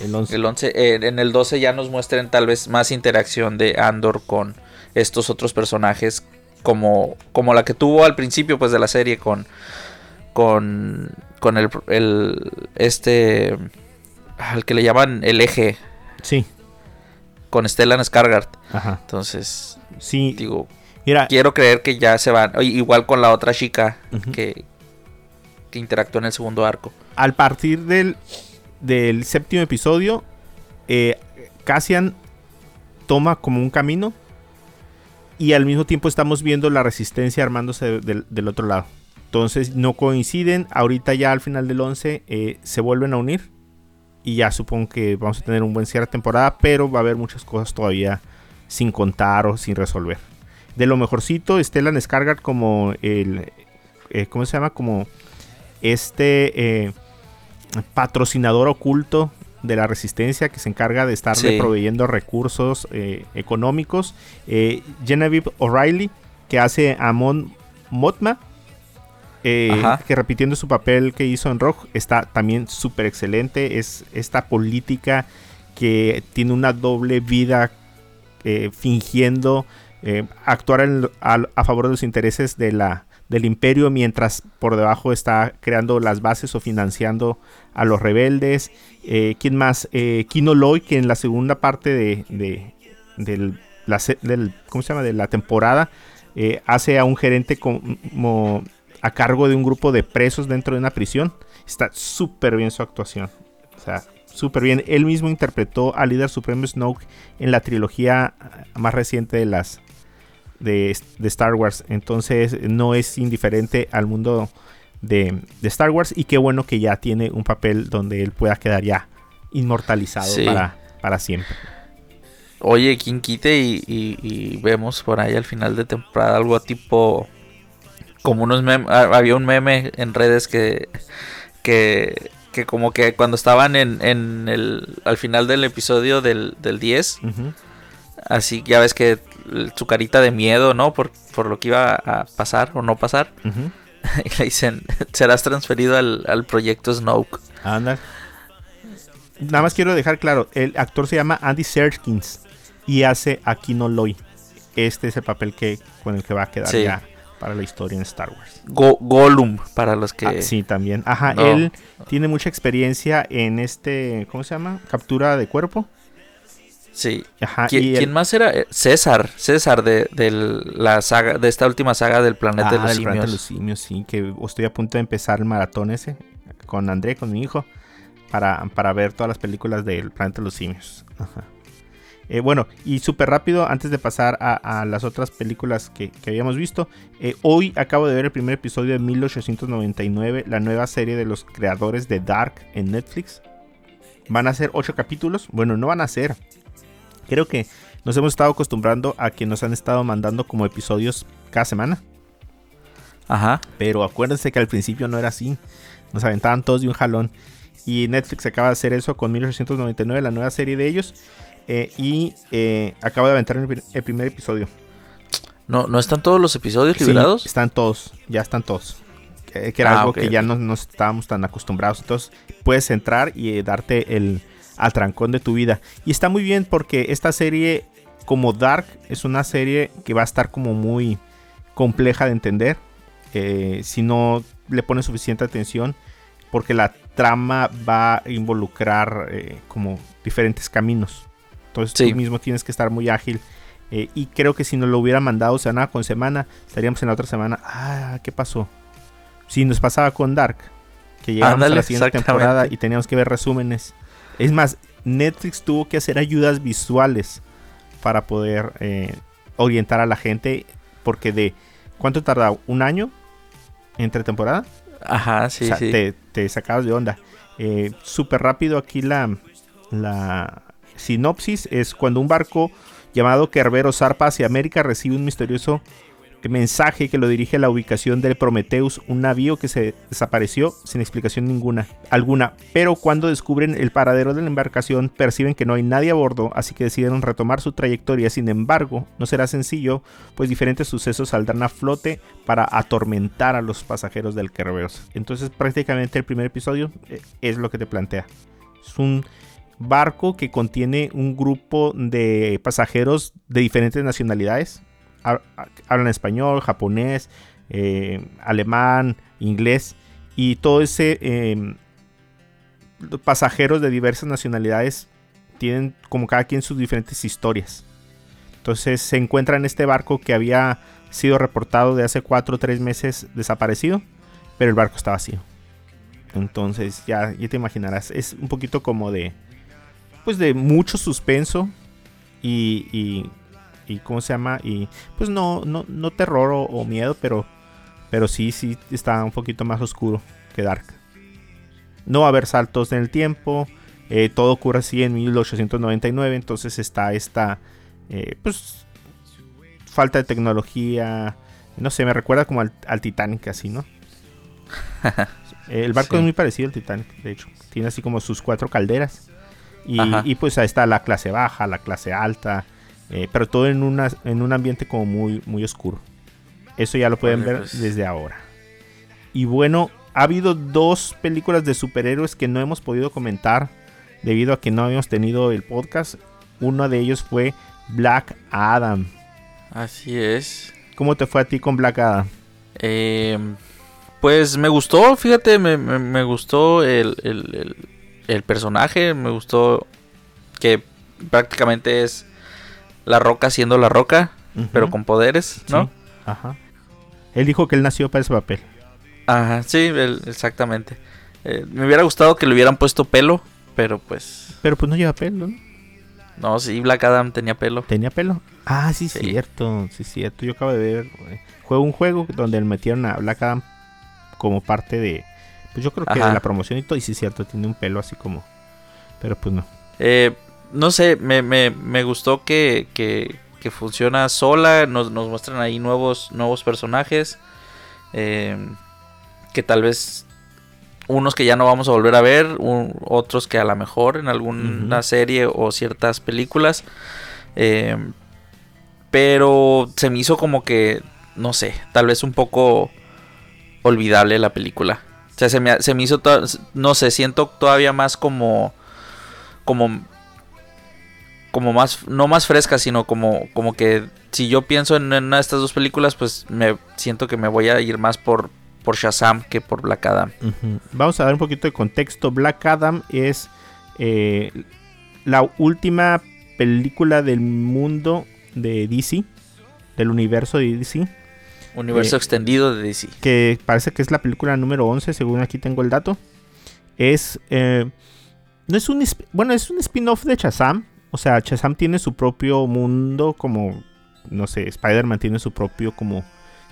Speaker 2: El 11.
Speaker 3: el 11, eh, en el 12 ya nos muestren tal vez más interacción de Andor con estos otros personajes como, como la que tuvo al principio pues de la serie con, con, con el, el, este, al que le llaman el eje,
Speaker 2: Sí,
Speaker 3: con Stellan Skarsgård.
Speaker 2: ajá.
Speaker 3: Entonces,
Speaker 2: Sí,
Speaker 3: digo,
Speaker 2: mira,
Speaker 3: quiero creer que ya se van. Oye, Igual con la otra chica que, que interactuó en el segundo arco.
Speaker 2: al partir del, del séptimo episodio, eh, Cassian toma como un camino y al mismo tiempo estamos viendo la resistencia armándose del, del otro lado. Entonces no coinciden, ahorita ya al final del 11 eh, se vuelven a unir y ya supongo que vamos a tener un buen cierre de temporada, pero va a haber muchas cosas todavía sin contar o sin resolver. De lo mejorcito, Stellan Skarsgård como el... eh, ¿Cómo se llama? Como este... eh, patrocinador oculto de la resistencia que se encarga de estarle
Speaker 3: Sí.
Speaker 2: proveyendo recursos eh, económicos. Genevieve O'Reilly, que hace a Mon Motma, eh, que repitiendo su papel que hizo en Rock, está también súper excelente. Es esta política que tiene una doble vida eh, fingiendo eh, actuar en- a, a favor de los intereses de la, del imperio mientras por debajo está creando las bases o financiando a los rebeldes. ¿Quién más? Kino Loy, que en la segunda parte de, de- del, la del- ¿cómo se llama? de la temporada hace a un gerente como a cargo de un grupo de presos dentro de una prisión. Está súper bien su actuación. O sea, súper bien. Él mismo interpretó al líder supremo Snoke en la trilogía más reciente de las de, de Star Wars. Entonces no es indiferente al mundo de, de Star Wars. Y qué bueno que ya tiene un papel donde él pueda quedar ya inmortalizado
Speaker 3: Sí.
Speaker 2: para, para siempre.
Speaker 3: Oye, quien quite y, y- y vemos por ahí al final de temporada algo tipo como unos memes, había un meme en redes que que, que como que cuando estaban en, en el al final del episodio del, del 10,
Speaker 2: Ujú.
Speaker 3: así ya ves que su carita de miedo, ¿no? Por, por lo que iba a pasar o no pasar, y le dicen, serás transferido al, al proyecto Snoke.
Speaker 2: Anda. Nada más quiero dejar claro, el actor se llama Andy Serkins y hace a Kino Loy. Este es el papel que con el que va a quedar
Speaker 3: Sí.
Speaker 2: ya para la historia en Star Wars.
Speaker 3: Go- Gollum, para los que...
Speaker 2: Ah, sí, también. Ajá,
Speaker 3: No.
Speaker 2: él tiene mucha experiencia en este, ¿cómo se llama? Captura de cuerpo.
Speaker 3: Sí.
Speaker 2: Ajá,
Speaker 3: ¿Qui- ¿Quién más era? Eh, César, César de, de la saga, de esta última saga del planeta
Speaker 2: Ah,
Speaker 3: de los
Speaker 2: del
Speaker 3: simios.
Speaker 2: Planeta de los Simios, sí, que estoy a punto de empezar el maratón ese con André, con mi hijo, para, para ver todas las películas del Planeta de los Simios. Ajá. Eh, bueno, y súper rápido, antes de pasar a, a las otras películas que, que habíamos visto, eh, hoy acabo de ver el primer episodio de 1899, la nueva serie de los creadores de Dark en Netflix. Van a ser ocho capítulos. Bueno, no van a ser. Creo que nos hemos estado acostumbrando a que nos han estado mandando como episodios cada semana.
Speaker 3: Ajá.
Speaker 2: Pero acuérdense que al principio no era así. Nos aventaban todos de un jalón. Y Netflix acaba de hacer eso con 1899, la nueva serie de ellos. Eh, y eh, acaba de aventar el, pri- el primer episodio.
Speaker 3: ¿No, ¿No están todos los episodios
Speaker 2: Sí,
Speaker 3: liberados?
Speaker 2: están todos, ya están todos. Que, que era
Speaker 3: Ah,
Speaker 2: algo que ya no, no estábamos tan acostumbrados. Entonces puedes entrar y eh, darte el atrancón de tu vida. Y está muy bien porque esta serie, como Dark, es una serie que va a estar como muy compleja de entender. eh, si no le pones suficiente atención. Porque la trama va a involucrar eh, como diferentes caminos. Entonces
Speaker 3: Sí.
Speaker 2: tú mismo tienes que estar muy ágil. eh, y creo que si nos lo hubiera mandado semana con semana, estaríamos en la otra semana. Ah, ¿qué pasó? Si nos pasaba con Dark, que llegamos a la siguiente temporada y teníamos que ver resúmenes. Es más, Netflix tuvo que hacer ayudas visuales para poder eh, orientar a la gente. Porque de. ¿Cuánto tarda? ¿Un año? Entre temporada.
Speaker 3: Ajá, sí,
Speaker 2: O sea,
Speaker 3: sí.
Speaker 2: te, te sacabas de onda. Eh, Súper rápido aquí la, la sinopsis es cuando un barco llamado Kerbero zarpa hacia América recibe un misterioso mensaje que lo dirige a la ubicación del Prometheus, un navío que se desapareció sin explicación ninguna, alguna. Pero cuando descubren el paradero de la embarcación perciben que no hay nadie a bordo, así que deciden retomar su trayectoria. Sin embargo, no será sencillo, pues diferentes sucesos saldrán a flote para atormentar a los pasajeros del Kerberos. Entonces prácticamente el primer episodio eh, es lo que te plantea. Es un barco que contiene un grupo de pasajeros de diferentes nacionalidades. Ha- ha- Hablan español, japonés, eh, alemán, inglés. Y todo ese em, pasajeros de diversas nacionalidades tienen como cada quien sus diferentes historias. Entonces se encuentra en este barco que había sido reportado de hace 4 o 3 meses desaparecido, pero el barco está vacío. Entonces ya, ya te imaginarás, es un poquito como de, pues de mucho suspenso y, y, y ¿cómo se llama? Y pues no, no, no terror o, o miedo, pero, pero sí, sí está un poquito más oscuro que Dark. No va a haber saltos en el tiempo. eh, todo ocurre así en 1899. Entonces está esta. eh, pues. Falta de tecnología. No sé, me recuerda como al, al Titanic, así, ¿no? El barco
Speaker 3: Sí.
Speaker 2: es muy parecido al Titanic, de hecho. Tiene así como sus cuatro calderas. Y, pues ahí está la clase baja, la clase alta. eh, pero todo en, una, en un ambiente como muy, muy oscuro. Eso ya lo pueden ver
Speaker 3: pues.
Speaker 2: desde ahora. Y bueno, ha habido dos películas de superhéroes que no hemos podido comentar debido a que no habíamos tenido el podcast. Uno de ellos fue Black Adam.
Speaker 3: Así es.
Speaker 2: ¿Cómo te fue a ti con Black Adam?
Speaker 3: Eh, pues me gustó, fíjate, me, me- me gustó el, el- el- el personaje, me gustó que prácticamente es la roca siendo la roca, pero con poderes, ¿no?
Speaker 2: Sí, Ajá. Él dijo que él nació para ese papel.
Speaker 3: Ajá, sí, exactamente. Eh, me hubiera gustado que le hubieran puesto pelo, pero pues...
Speaker 2: Pero pues no lleva pelo, ¿no?
Speaker 3: No, sí, Black Adam tenía pelo.
Speaker 2: ¿Tenía pelo? Ah, sí,
Speaker 3: Sí.
Speaker 2: cierto. Sí, cierto. Yo acabo de ver. eh, Juego un juego donde le metieron a Black Adam como parte de. Pues yo creo que de la promoción y todo. Y sí, cierto. Tiene un pelo así como. Pero pues no.
Speaker 3: Eh, no sé, me, me- me gustó que, que, que funciona sola. Nos, nos muestran ahí nuevos, nuevos personajes. eh, que tal vez unos que ya no vamos a volver a ver. un- otros que a lo mejor en alguna serie o ciertas películas. eh, pero se me hizo como que, no sé, tal vez un poco olvidable la película. Sea, se me, se me hizo, no sé, siento todavía más como, como, como más, no más fresca, sino como, como que si yo pienso en, una de estas dos películas, pues me siento que me voy a ir más por, por Shazam que por Black Adam.
Speaker 2: Vamos a dar un poquito de contexto. Black Adam es eh, la última película del mundo de DC. Del universo de DC.
Speaker 3: Universo
Speaker 2: Eh,
Speaker 3: extendido de DC.
Speaker 2: que parece que es la película número 11, según aquí tengo el dato. Es. eh, no es un. Bueno, es un spin-off de Shazam. O sea, Shazam tiene su propio mundo, como. No sé, Spider-Man tiene su propio, como.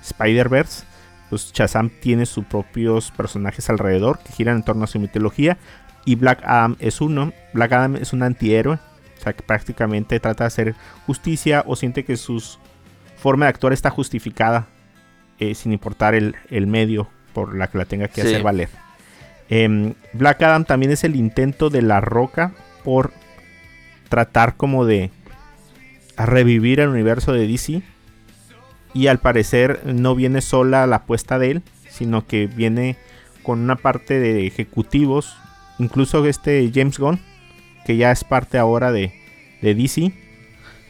Speaker 2: Spider-Verse. Pues Shazam tiene sus propios personajes alrededor que giran en torno a su mitología. Y Black Adam es uno. Black Adam es un antihéroe. O sea, que prácticamente trata de hacer justicia o siente que su forma de actuar está justificada eh, sin importar el, el medio por la que la tenga que
Speaker 3: Sí.
Speaker 2: hacer valer. Em, Black Adam también es el intento de la roca por tratar como de revivir el universo de DC. Y al parecer no viene sola la apuesta de él, sino que viene con una parte de ejecutivos, incluso este James Gunn, que ya es parte ahora de, de DC,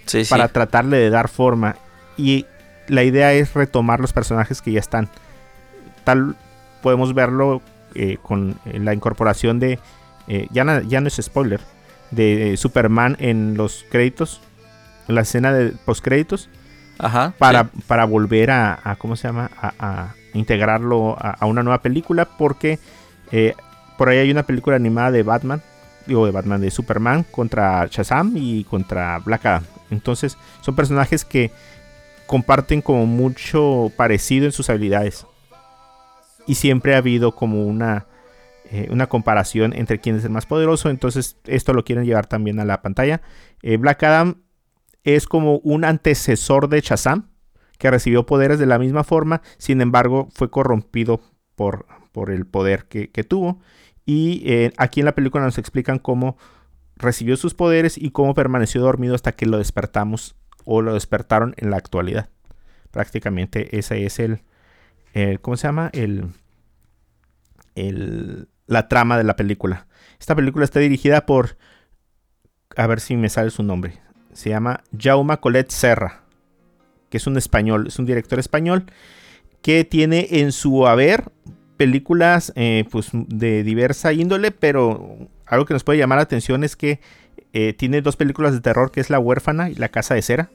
Speaker 3: Sí, sí.
Speaker 2: para tratarle de dar forma. Y la idea es retomar los personajes que ya están. Tal podemos verlo eh, con la incorporación de. eh, ya, na- ya no es spoiler. De eh, Superman en los créditos. En la escena de postcréditos.
Speaker 3: Ajá.
Speaker 2: Para,
Speaker 3: sí.
Speaker 2: para volver a, a- ¿Cómo se llama? A, a integrarlo a, a una nueva película. Porque eh, por ahí hay una película animada de Batman. Digo, de Batman, de Superman contra Shazam y contra Black Adam. Entonces, son personajes que comparten como mucho parecido en sus habilidades. Y siempre ha habido como una, eh, una comparación entre quién es el más poderoso. Entonces, esto lo quieren llevar también a la pantalla. Eh, Black Adam es como un antecesor de Shazam, que recibió poderes de la misma forma, sin embargo, fue corrompido por, por el poder que, tuvo. Y eh, aquí en la película nos explican cómo recibió sus poderes y cómo permaneció dormido hasta que lo despertamos o lo despertaron en la actualidad. Prácticamente ese es el, el- ¿cómo se llama? El, el, la trama de la película. Esta película está dirigida por, a ver si me sale su nombre. Se llama Jaume Colette Serra, que es un español, es un director español que tiene en su haber películas eh, pues de diversa índole, pero algo que nos puede llamar la atención es que eh, tiene dos películas de terror que es La huérfana y La casa de cera.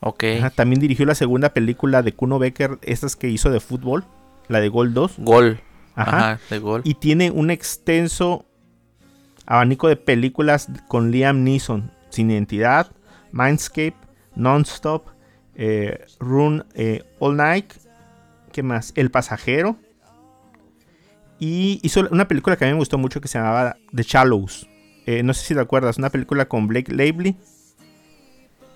Speaker 3: Ok.
Speaker 2: Ajá, también dirigió la segunda película de Kuno Becker, estas que hizo de fútbol, la de Gol 2.
Speaker 3: Gol.
Speaker 2: Ajá.
Speaker 3: Ajá, de gol.
Speaker 2: Y tiene un extenso abanico de películas con Liam Neeson, Sin Identidad, Mindscape, Nonstop, eh, Run eh, All Night, ¿qué más? El Pasajero. Y hizo una película que a mí me gustó mucho que se llamaba The Shallows. Eh, no sé si te acuerdas, una película con Blake Lively,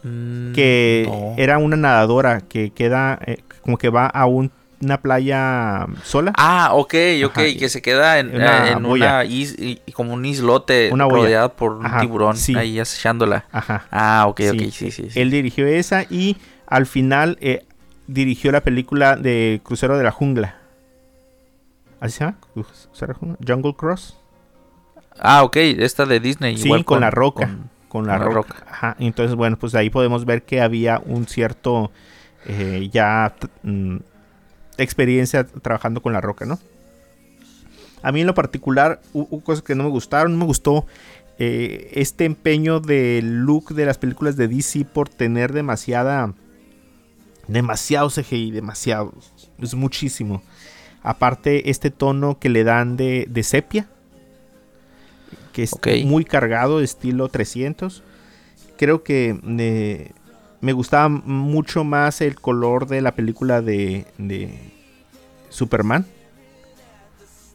Speaker 3: Mm,
Speaker 2: que
Speaker 3: no.
Speaker 2: era una nadadora que queda, eh, como que va a un- una playa sola.
Speaker 3: Ah, ok, ok,
Speaker 2: Ajá,
Speaker 3: que se queda en,
Speaker 2: una
Speaker 3: eh, en una is- como un islote
Speaker 2: Una boya.
Speaker 3: rodeada por un
Speaker 2: Ajá,
Speaker 3: tiburón
Speaker 2: sí.
Speaker 3: ahí acechándola.
Speaker 2: Ajá.
Speaker 3: Ah, ok,
Speaker 2: Sí,
Speaker 3: ok, sí, sí. sí.
Speaker 2: Él dirigió esa y al final eh, dirigió la película de Crucero de la Jungla. ¿Así se llama? Crucero de la Jungla. Jungle Cross.
Speaker 3: Ah, ok, esta de Disney.
Speaker 2: Sí,
Speaker 3: igual
Speaker 2: con, La Roca.
Speaker 3: con-
Speaker 2: Con, la,
Speaker 3: con
Speaker 2: roca.
Speaker 3: Roca.
Speaker 2: Ajá. Entonces, bueno, pues ahí podemos ver que había un cierto eh, ya mm, experiencia trabajando con La Roca, ¿no? A mí en lo particular hu- hubo cosas que no me gustaron. No me gustó eh, este empeño del look de las películas de DC por tener demasiada... Demasiado CGI, demasiado. Es muchísimo. Aparte, este tono que le dan de, de sepia. Que es muy cargado, estilo 300. Creo que eh, me gustaba mucho más el color de la película de, de Superman.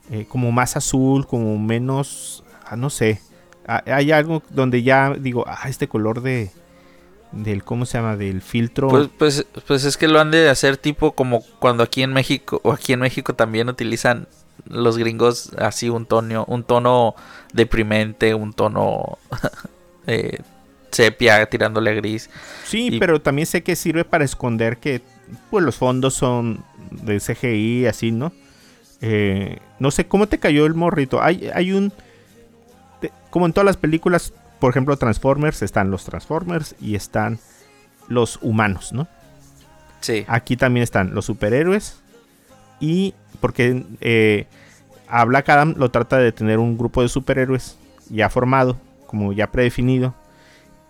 Speaker 2: Eh, como más azul, como menos... ah, no sé. Ah, Hay algo donde ya digo, ah, este color de... Del, ¿cómo se llama? Del filtro.
Speaker 3: Pues, pues, pues es que lo han de hacer tipo como cuando aquí en México, o aquí en México también utilizan los gringos así un tono, un tono deprimente, un tono eh, sepia tirándole a gris.
Speaker 2: Sí,
Speaker 3: Y-
Speaker 2: pero también sé que sirve para esconder que pues los fondos son de CGI, así, ¿no? Eh, no sé, ¿cómo te cayó el morrito? Hay, hay un... te- como en todas las películas, por ejemplo, Transformers, están los Transformers y están los humanos, ¿no?
Speaker 3: Sí.
Speaker 2: Aquí también están los superhéroes y porque eh, a Black Adam lo trata de tener un grupo de superhéroes ya formado, como ya predefinido,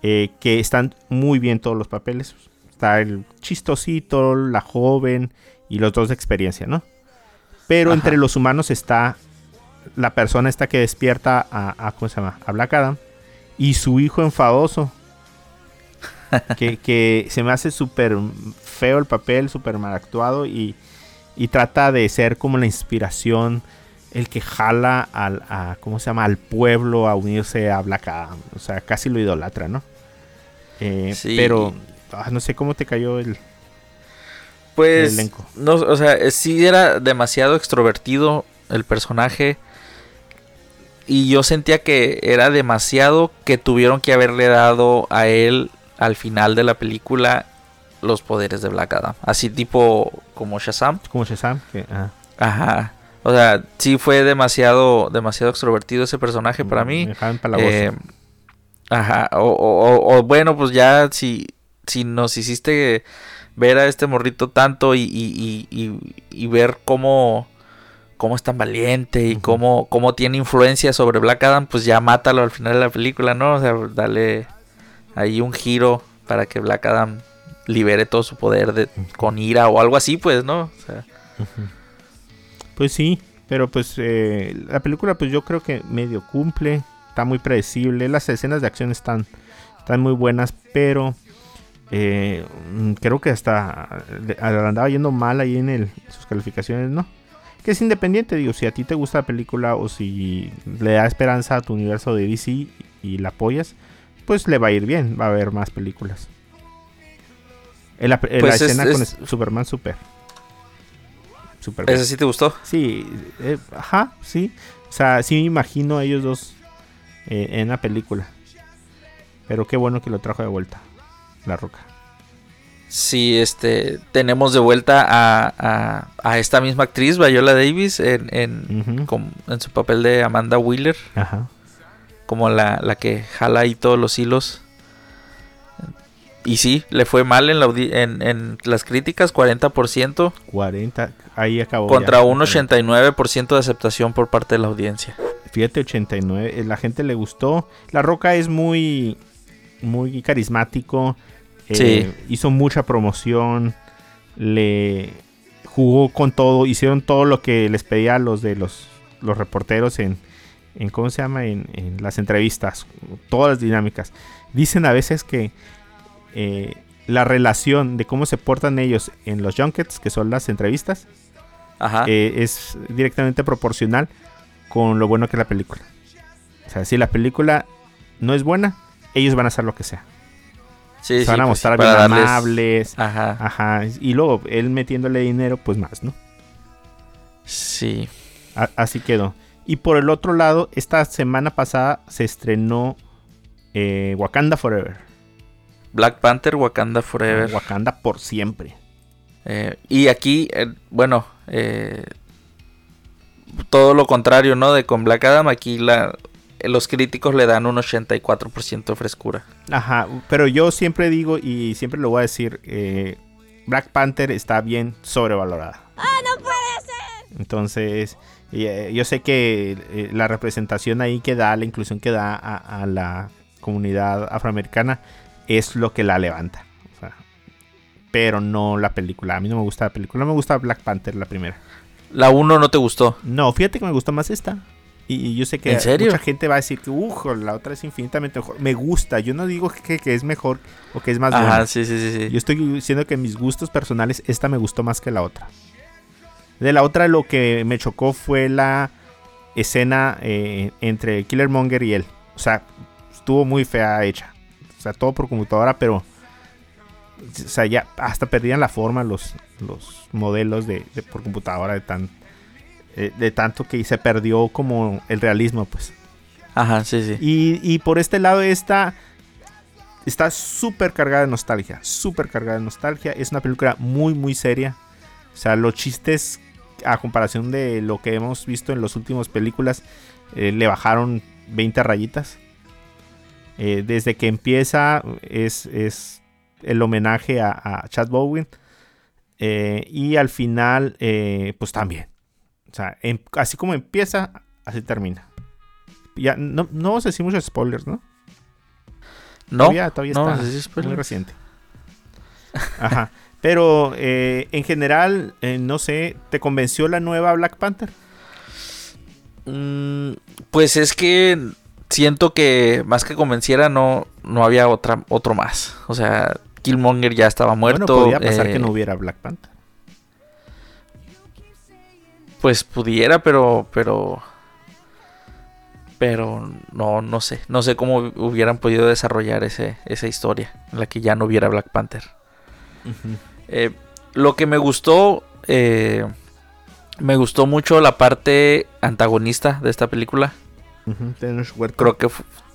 Speaker 2: eh, que están muy bien todos los papeles. Está el chistosito, la joven y los dos de experiencia, ¿no? Pero
Speaker 3: Ajá.
Speaker 2: entre los humanos está la persona esta que despierta a, a- ¿cómo se llama? A Black Adam y su hijo enfadoso. que, que se me hace súper feo el papel, súper mal actuado y, y trata de ser como la inspiración, el que jala al, a, ¿cómo se llama? al pueblo a unirse a Black Adam. O sea, casi lo idolatra, ¿no? Eh,
Speaker 3: Sí.
Speaker 2: Pero ah, no sé cómo te cayó el...
Speaker 3: Pues,
Speaker 2: elenco.
Speaker 3: no, o sea, eh, sí era demasiado extrovertido el personaje. Y yo sentía que era demasiado que tuvieron que haberle dado a él al final de la película los poderes de Black Adam. Así tipo como Shazam.
Speaker 2: como Shazam. Que,
Speaker 3: Ajá. O sea, sí fue demasiado, demasiado extrovertido ese personaje para mí.
Speaker 2: me dejaban empalagoso.
Speaker 3: Eh, ajá, o, o- o- o bueno, pues ya si, si nos hiciste ver a este morrito tanto y, y- y- y- y ver cómo, cómo es tan valiente y cómo, cómo tiene influencia sobre Black Adam, pues ya mátalo al final de la película, ¿no? O sea, dale ahí un giro para que Black Adam libere todo su poder de, con ira o algo así, pues, ¿no?
Speaker 2: Pues sí, pero pues eh, la película pues yo creo que medio cumple, está muy predecible, las escenas de acción están, están muy buenas, pero eh, mm, creo que hasta le- andaba yendo mal ahí en el, sus calificaciones, ¿no? Que es independiente, digo, si a ti te gusta la película o si le da esperanza a tu universo de DC y la apoyas, pues le va a ir bien, va a haber más películas. En la, en la
Speaker 3: Pues es-
Speaker 2: escena con
Speaker 3: es-
Speaker 2: Superman super. Super
Speaker 3: ¿ese sí te gustó?
Speaker 2: Sí, eh, ajá, sí. O sea, sí me imagino a ellos dos eh, en la película. Pero qué bueno que lo trajo de vuelta, La Roca.
Speaker 3: Sí, este, tenemos de vuelta a, a, a esta misma actriz, Viola Davis, en, en su papel de Amanda Wheeler,
Speaker 2: Ajá.
Speaker 3: como la, la que jala ahí todos los hilos. Y sí, le fue mal en, la audi- en, en las críticas, 40%,
Speaker 2: 40, ahí acabó.
Speaker 3: contra
Speaker 2: ya.
Speaker 3: un 89% de aceptación por parte de la audiencia.
Speaker 2: Fíjate, 89. eh, La gente le gustó. La Roca es muy, muy carismático. eh,
Speaker 3: Sí.
Speaker 2: Hizo mucha promoción. Le jugó con todo. Hicieron todo lo que les pedía a los de los, los reporteros en, en. ¿Cómo se llama? En, en las entrevistas. Todas las dinámicas. Dicen a veces que eh, la relación de cómo se portan ellos en los junkets, que son las entrevistas,
Speaker 3: Ajá.
Speaker 2: eh, es directamente proporcional con lo bueno que es la película. O sea, si la película no es buena, ellos van a hacer lo que sea.
Speaker 3: sí,
Speaker 2: Se van a
Speaker 3: pues
Speaker 2: mostrar
Speaker 3: para
Speaker 2: bien
Speaker 3: darles-
Speaker 2: amables.
Speaker 3: Ajá.
Speaker 2: Ajá. Y luego él metiéndole dinero, pues más, ¿no?
Speaker 3: Sí.
Speaker 2: A- así quedó. Y por el otro lado, esta semana pasada se estrenó eh, Wakanda Forever.
Speaker 3: Black Panther, Wakanda Forever.
Speaker 2: Wakanda por siempre.
Speaker 3: Eh, y aquí, eh, bueno, eh, todo lo contrario, ¿no? De con Black Adam, aquí la, los críticos le dan un 84% de frescura.
Speaker 2: Ajá, pero yo siempre digo y siempre lo voy a decir, eh, Black Panther está bien sobrevalorada.
Speaker 4: ¡Ah, no puede ser!
Speaker 2: Entonces, eh, yo sé que eh, la representación ahí que da, la inclusión que da a, a la comunidad afroamericana es lo que la levanta. O sea, pero no la película. A mí no me gusta la película. No me gusta Black Panther, la primera.
Speaker 3: La 1 no te gustó.
Speaker 2: No, fíjate que me gustó más esta. Y, yo sé que mucha gente va a decir que "Uj, la otra es infinitamente mejor. Me gusta. Yo no digo que, que es mejor o que es más
Speaker 3: Ajá,
Speaker 2: buena.
Speaker 3: sí, sí, sí.
Speaker 2: Yo estoy diciendo que mis gustos personales esta me gustó más que la otra. De la otra lo que me chocó fue la escena eh, entre Killermonger y él. O sea, estuvo muy fea hecha. O sea, todo por computadora, pero... O sea, ya hasta perdían la forma los, los modelos de, de por computadora de tan... eh, de tanto que se perdió como el realismo, pues.
Speaker 3: Ajá, sí, sí.
Speaker 2: Y, y por este lado esta está súper cargada de nostalgia, súper cargada de nostalgia. Es una película muy, muy seria. O sea, los chistes a comparación de lo que hemos visto en las últimas películas, eh, le bajaron 20 rayitas. Eh, desde que empieza es, es el homenaje a, a Chad Bowen. Eh, y al final, eh, pues también. O sea, em- así como empieza, así termina. Ya, no, no vamos a decir muchos spoilers, ¿no?
Speaker 3: No,
Speaker 2: Todavía, todavía
Speaker 3: no,
Speaker 2: está muy reciente. Ajá. Pero eh, en general, eh, no sé, ¿te convenció la nueva Black Panther?
Speaker 3: Mm, pues es que siento que más que convenciera no, no había otra, otro más. O sea, Killmonger ya estaba muerto.
Speaker 2: bueno, podría pasar
Speaker 3: eh,
Speaker 2: que no hubiera Black Panther.
Speaker 3: Pues pudiera, pero, pero, pero no, no sé, no sé cómo hubieran podido desarrollar ese, esa historia en la que ya no hubiera Black Panther. Eh, lo que me gustó, eh, me gustó mucho la parte antagonista de esta película.
Speaker 2: Ujú, Tenoch Huerta.
Speaker 3: Creo que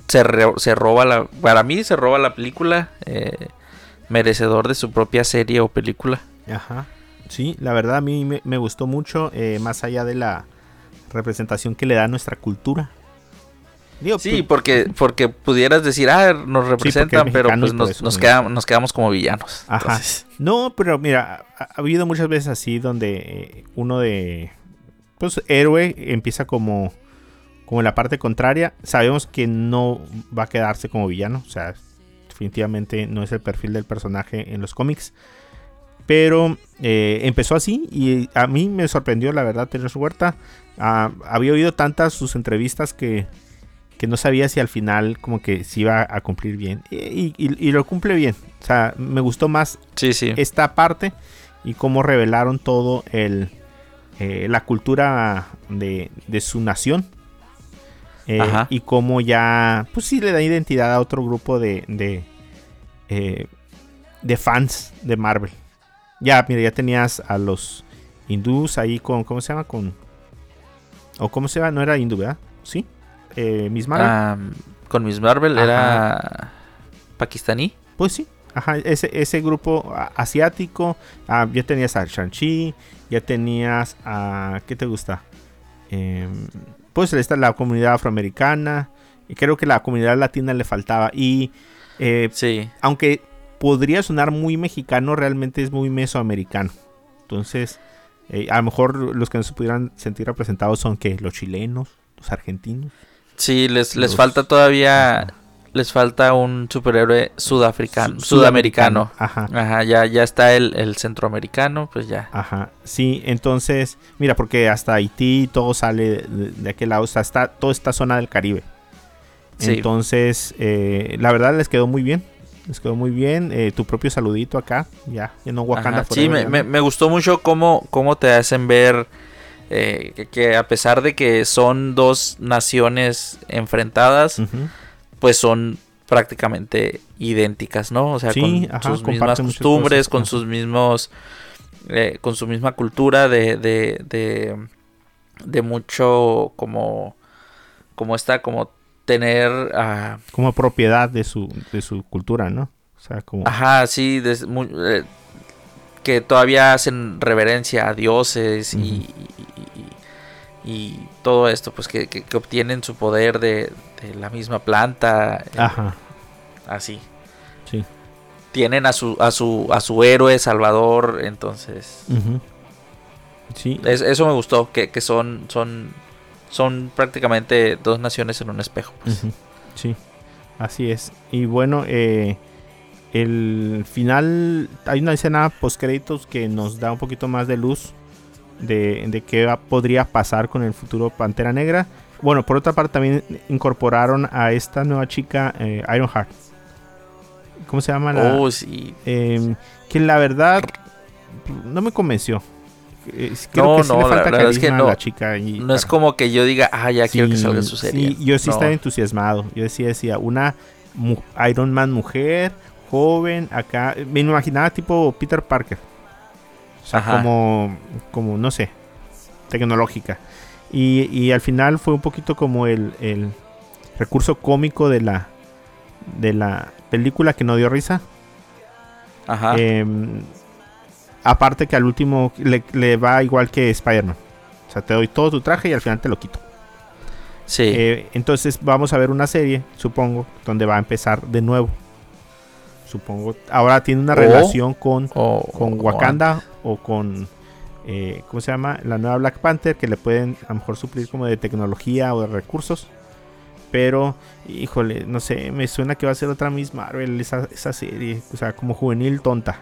Speaker 3: se, re- se roba la, para mí se roba la película, eh, merecedor de su propia serie o película.
Speaker 2: Ajá. Sí, la verdad a mí me, me gustó mucho, eh, más allá de la representación que le da a nuestra cultura. Digo,
Speaker 3: Sí, porque, porque pudieras decir, ah, nos representan, pero pues nos,
Speaker 2: eso
Speaker 3: nos,
Speaker 2: no.
Speaker 3: quedamos, nos quedamos como villanos.
Speaker 2: Ajá.
Speaker 3: Entonces,
Speaker 2: No, pero mira, ha, ha habido muchas veces así donde eh, uno de pues héroe empieza como como en la parte contraria. Sabemos que no va a quedarse como villano, o sea, definitivamente no es el perfil del personaje en los cómics. Pero eh, empezó así y a mí me sorprendió la verdad Tenoch Huerta. Ah, había oído tantas sus entrevistas que, que no sabía si al final como que se iba a cumplir bien. Y, y- y lo cumple bien. O sea, me gustó más
Speaker 3: sí, sí.
Speaker 2: esta parte y cómo revelaron todo el eh, la cultura de, de su nación Eh, y cómo ya pues sí le da identidad a otro grupo de de, eh, de fans de Marvel. Ya mira ya tenías a los hindús ahí con cómo se llama con o cómo se llama no era hindú verdad sí eh, Miss Marvel.
Speaker 3: Con Miss Marvel
Speaker 2: Ajá.
Speaker 3: era pakistaní.
Speaker 2: Pues sí, ajá, ese, ese grupo asiático, ah, ya tenías a Shang-Chi, ya tenías a, ¿qué te gusta? Em, pues está la comunidad afroamericana, y creo que la comunidad latina le faltaba, y eh,
Speaker 3: Sí.
Speaker 2: aunque podría sonar muy mexicano, realmente es muy mesoamericano. Entonces, eh, a lo mejor los que no se pudieran sentir representados son que los chilenos, los argentinos.
Speaker 3: Sí, les, falta todavía. Les falta un superhéroe sudafricano.
Speaker 2: Su-
Speaker 3: sudamericano.
Speaker 2: Ajá.
Speaker 3: Ajá, ya, ya está el, el centroamericano, pues ya.
Speaker 2: Ajá, sí, entonces, mira, porque hasta Haití todo sale de, de aquel lado, o sea, está toda esta zona del Caribe.
Speaker 3: Sí.
Speaker 2: Entonces, eh, la verdad les quedó muy bien, les quedó muy bien. eh, tu propio saludito acá, ya, ya no Wakanda
Speaker 3: Ajá, Sí, me, gustó mucho cómo, cómo te hacen ver eh, que, que a pesar de que son dos naciones enfrentadas,
Speaker 2: Ujú,
Speaker 3: pues son prácticamente idénticas, ¿no? O sea,
Speaker 2: Sí,
Speaker 3: con
Speaker 2: ajá,
Speaker 3: sus mismas costumbres,
Speaker 2: cosas,
Speaker 3: con
Speaker 2: ajá.
Speaker 3: sus mismos, eh, con su misma cultura de, de, de, de mucho como, como está, como tener, ah,
Speaker 2: Como propiedad de su, de su cultura, ¿no? O sea, como...
Speaker 3: ajá, sí, eh, que todavía hacen reverencia a dioses y- y- todo esto, pues que, que- que obtienen su poder de, de la misma planta,
Speaker 2: Ajá,
Speaker 3: así.
Speaker 2: sí.
Speaker 3: tienen a su a su a su héroe salvador entonces.
Speaker 2: Sí,
Speaker 3: es- eso me gustó que, que son son son prácticamente dos naciones en un espejo pues.
Speaker 2: Sí, así es. Y bueno, eh, el final, hay una escena post créditos que nos da un poquito más de luz de, de qué va- podría pasar con el futuro Pantera Negra. Bueno, por otra parte también incorporaron a esta nueva chica eh, Ironheart. ¿Cómo se llama? La,
Speaker 3: oh sí
Speaker 2: Em, que la verdad no me convenció. Eh, creo
Speaker 3: No,
Speaker 2: que sí
Speaker 3: no,
Speaker 2: le
Speaker 3: la
Speaker 2: falta
Speaker 3: verdad es que
Speaker 2: carisma a
Speaker 3: no-
Speaker 2: la chica. y-
Speaker 3: no es como que yo diga ah ya quiero que salga su serie
Speaker 2: Sí, yo sí
Speaker 3: No.
Speaker 2: estaba entusiasmado. Yo decía, decía, una Iron Man mujer, joven, acá. Me imaginaba tipo Peter Parker. O sea, como, como, no sé, tecnológica. Y, y al final fue un poquito como el, el recurso cómico de la, de la película que no dio risa.
Speaker 3: ajá
Speaker 2: Em, aparte que al último le, le va igual que Spider-Man. O sea, te doy todo tu traje y al final te lo quito.
Speaker 3: sí
Speaker 2: Eh, entonces vamos a ver una serie, supongo, donde va a empezar de nuevo. Supongo. Ahora tiene una relación con, con Wakanda o con... eh, ¿Cómo se llama? La nueva Black Panther que le pueden a lo mejor suplir como de tecnología o de recursos. Pero, híjole, no sé, me suena que va a ser otra Miss Marvel esa, esa serie. O sea, como juvenil tonta.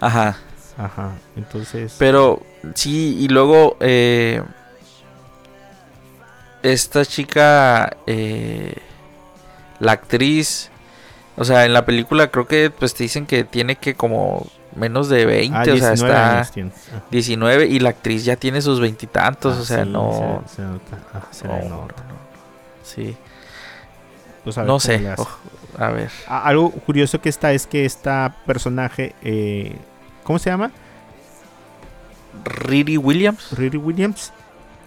Speaker 3: ajá
Speaker 2: Ajá, entonces...
Speaker 3: pero sí y luego eh, esta chica eh, la actriz o sea en la película creo que pues te dicen que tiene que como menos de 20
Speaker 2: ah,
Speaker 3: o sea
Speaker 2: 19
Speaker 3: está
Speaker 2: años tiene. Ah.
Speaker 3: 19 y la actriz ya tiene sus veintitantos,
Speaker 2: Ah,
Speaker 3: o sea,
Speaker 2: sí,
Speaker 3: no,
Speaker 2: Se, se nota. ah, se
Speaker 3: no,
Speaker 2: le
Speaker 3: no,
Speaker 2: nota.
Speaker 3: no, no. Sí,
Speaker 2: Pues a ver
Speaker 3: no
Speaker 2: cómo
Speaker 3: sé. a ver.
Speaker 2: Algo curioso que está es que esta personaje, eh, ¿cómo se llama?
Speaker 3: Riri Williams.
Speaker 2: Riri Williams,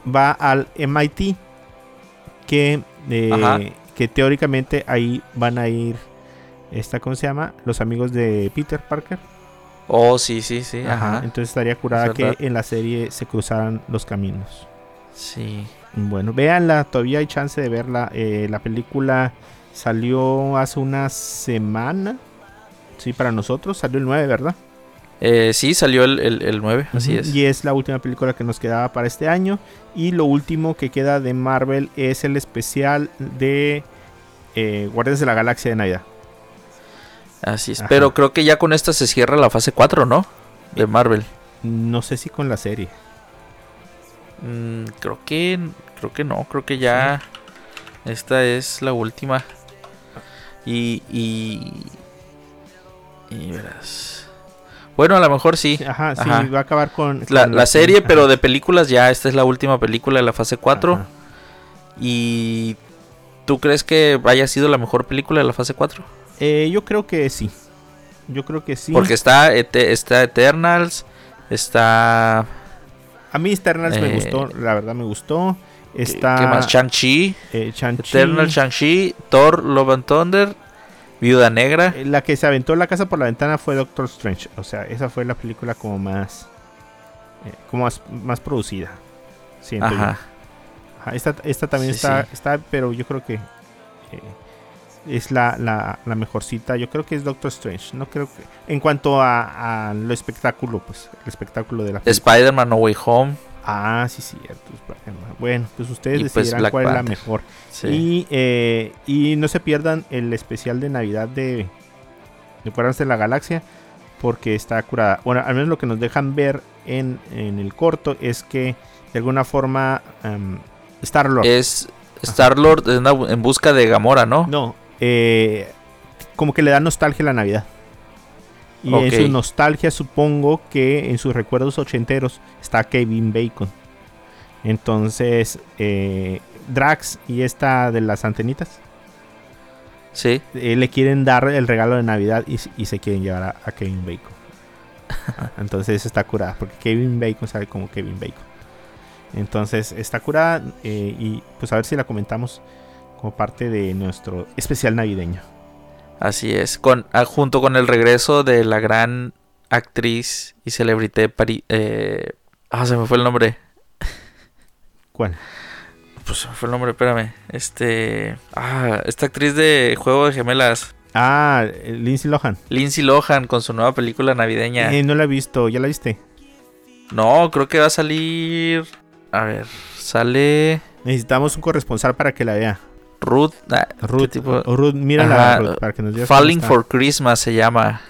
Speaker 2: va al MIT, que, eh, que teóricamente ahí van a ir, esta, ¿cómo se llama? Los amigos de Peter Parker.
Speaker 3: Oh, sí, sí, sí.
Speaker 2: Ajá,
Speaker 3: Ajá.
Speaker 2: Entonces estaría curada
Speaker 3: Es
Speaker 2: que
Speaker 3: verdad.
Speaker 2: en la serie se cruzaran los caminos.
Speaker 3: Sí.
Speaker 2: Bueno, véanla, todavía hay chance de verla. eh, la película salió hace una semana. Sí, para nosotros salió el 9, ¿verdad?
Speaker 3: Eh, sí, salió el, el, el 9, así es.
Speaker 2: Y es la última película que nos quedaba para este año. Y lo último que queda de Marvel es el especial de eh, Guardianes de la Galaxia de Navidad.
Speaker 3: Así es.
Speaker 2: Ajá.
Speaker 3: Pero creo que ya con esta se cierra la fase 4, ¿no? De Marvel.
Speaker 2: No sé si con la serie.
Speaker 3: Mm, creo que creo que no, creo que ya esta es la última. Y y y verás. Bueno, a lo mejor sí.
Speaker 2: Ajá, sí,
Speaker 3: Ajá.
Speaker 2: va a acabar con...
Speaker 3: La, la serie,
Speaker 2: ajá,
Speaker 3: pero de películas ya esta es la última película de la fase 4
Speaker 2: ajá.
Speaker 3: y ¿tú crees que haya sido la mejor película de la fase 4?
Speaker 2: Eh, yo creo que sí. Yo creo que sí.
Speaker 3: Porque está está Eternals, está
Speaker 2: A mí Eternals me
Speaker 3: Eh,
Speaker 2: gustó, la verdad me gustó.
Speaker 3: ¿qué-
Speaker 2: Está
Speaker 3: ¿qué más? Shang-Chi,
Speaker 2: eh, Shang-Chi,
Speaker 3: Eternal Shang-Chi, Thor, Love and Thunder, Viuda Negra.
Speaker 2: eh, La que se aventó la casa por la ventana fue Doctor Strange. O sea, esa fue la película como más. eh, como más, más producida. Siento yo.
Speaker 3: Ajá.
Speaker 2: Ajá, esta, esta también
Speaker 3: Sí,
Speaker 2: está,
Speaker 3: sí.
Speaker 2: está, pero yo creo que. Es la, la, la mejorcita. Yo creo que es Doctor Strange. No creo que. En cuanto a, a lo espectáculo, pues. El espectáculo de la.
Speaker 3: Spider-Man No Way Home.
Speaker 2: Ah, sí, cierto. Bueno, pues ustedes
Speaker 3: Y, pues,
Speaker 2: decidirán cuál es la mejor.
Speaker 3: Sí.
Speaker 2: Y, eh, y no se pierdan el especial de Navidad de, de Guardianes de la Galaxia. Porque está curada. Bueno, al menos lo que nos dejan ver en, en el corto es que de alguna forma Star Lord.
Speaker 3: Es Star-Lord en, en busca de Gamora, ¿no?
Speaker 2: No, eh, como que le da nostalgia a la Navidad. Y en su nostalgia supongo que en sus recuerdos ochenteros está Kevin Bacon. Entonces, eh, Drax y esta de las antenitas
Speaker 3: Sí.
Speaker 2: eh, le quieren dar el regalo de Navidad y, y se quieren llevar a, a Kevin Bacon. Entonces está curada, porque Kevin Bacon sabe como Kevin Bacon. Entonces está curada eh, y pues a ver si la comentamos como parte de nuestro especial navideño.
Speaker 3: Así es. Con, ah, junto con el regreso de la gran actriz y celebrité eh, ah, se me fue el nombre.
Speaker 2: ¿Cuál?
Speaker 3: Pues se me fue el nombre, espérame. Este. Ah, esta actriz de Juego de Gemelas.
Speaker 2: Ah, Lindsay Lohan.
Speaker 3: Lindsay Lohan con su nueva película navideña.
Speaker 2: Eh, no la he visto, ¿ya la viste?
Speaker 3: No, creo que va a salir. A ver, sale
Speaker 2: Necesitamos un corresponsal para que la vea.
Speaker 3: Ruth. ah, ¿qué
Speaker 2: Ruth,
Speaker 3: tipo?
Speaker 2: Ruth, mírala,
Speaker 3: Ajá,
Speaker 2: Ruth, para que nos digas
Speaker 3: Falling for Christmas se llama.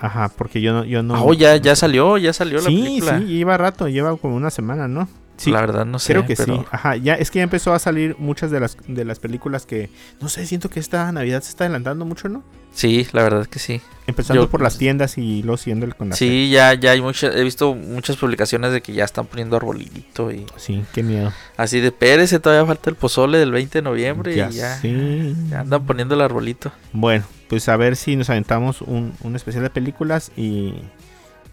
Speaker 2: Ajá, porque yo no, yo no.
Speaker 3: Ah, oh, ya, ya salió, ya salió la
Speaker 2: Sí,
Speaker 3: película.
Speaker 2: sí, lleva rato, lleva como una semana, ¿no? Sí,
Speaker 3: la verdad no sé.
Speaker 2: creo que
Speaker 3: pero-
Speaker 2: sí. Ajá, ya es que ya empezó a salir muchas de las de las películas que no sé, siento que esta Navidad se está adelantando mucho, ¿no?
Speaker 3: Sí, la verdad que sí.
Speaker 2: Empezando
Speaker 3: Yo-
Speaker 2: por las tiendas y luego siguiendo con la
Speaker 3: Sí, ya, ya hay muchas, he visto muchas publicaciones de que ya están poniendo arbolito y
Speaker 2: Sí, qué miedo.
Speaker 3: así de Pérez, todavía falta el pozole del 20 de noviembre
Speaker 2: Ya
Speaker 3: y ya,
Speaker 2: sé.
Speaker 3: ya andan poniendo el arbolito.
Speaker 2: Bueno, pues a ver si nos aventamos un, un especial de películas y,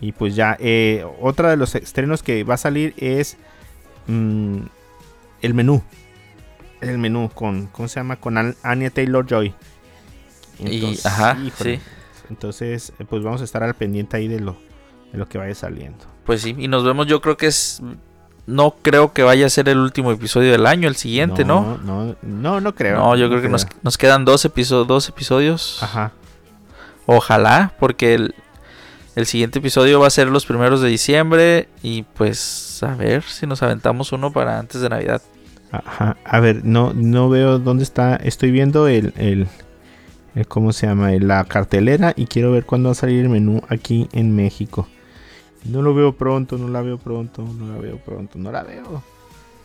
Speaker 2: y pues ya. Eh, otra de los estrenos que va a salir es mm, el menú. El menú con, ¿cómo se llama? Con An- Anya Taylor Joy.
Speaker 3: Y- ajá, sí.
Speaker 2: Entonces, eh, pues vamos a estar al pendiente ahí de lo, de lo que vaya saliendo.
Speaker 3: Pues sí, y nos vemos, yo creo que es, no creo que vaya a ser el último episodio del año, el siguiente, ¿no?
Speaker 2: No, no, no creo.
Speaker 3: No, yo creo que nos, nos quedan dos, episo- dos episodios.
Speaker 2: Ajá.
Speaker 3: Ojalá, porque el, el siguiente episodio va a ser los primeros de diciembre y pues a ver si nos aventamos uno para antes de Navidad.
Speaker 2: Ajá. A ver, no, no veo dónde está. Estoy viendo el, el, el- ¿cómo se llama? La cartelera y quiero ver cuándo va a salir el menú aquí en México. No lo veo pronto, no la veo pronto, no la veo pronto, no la veo.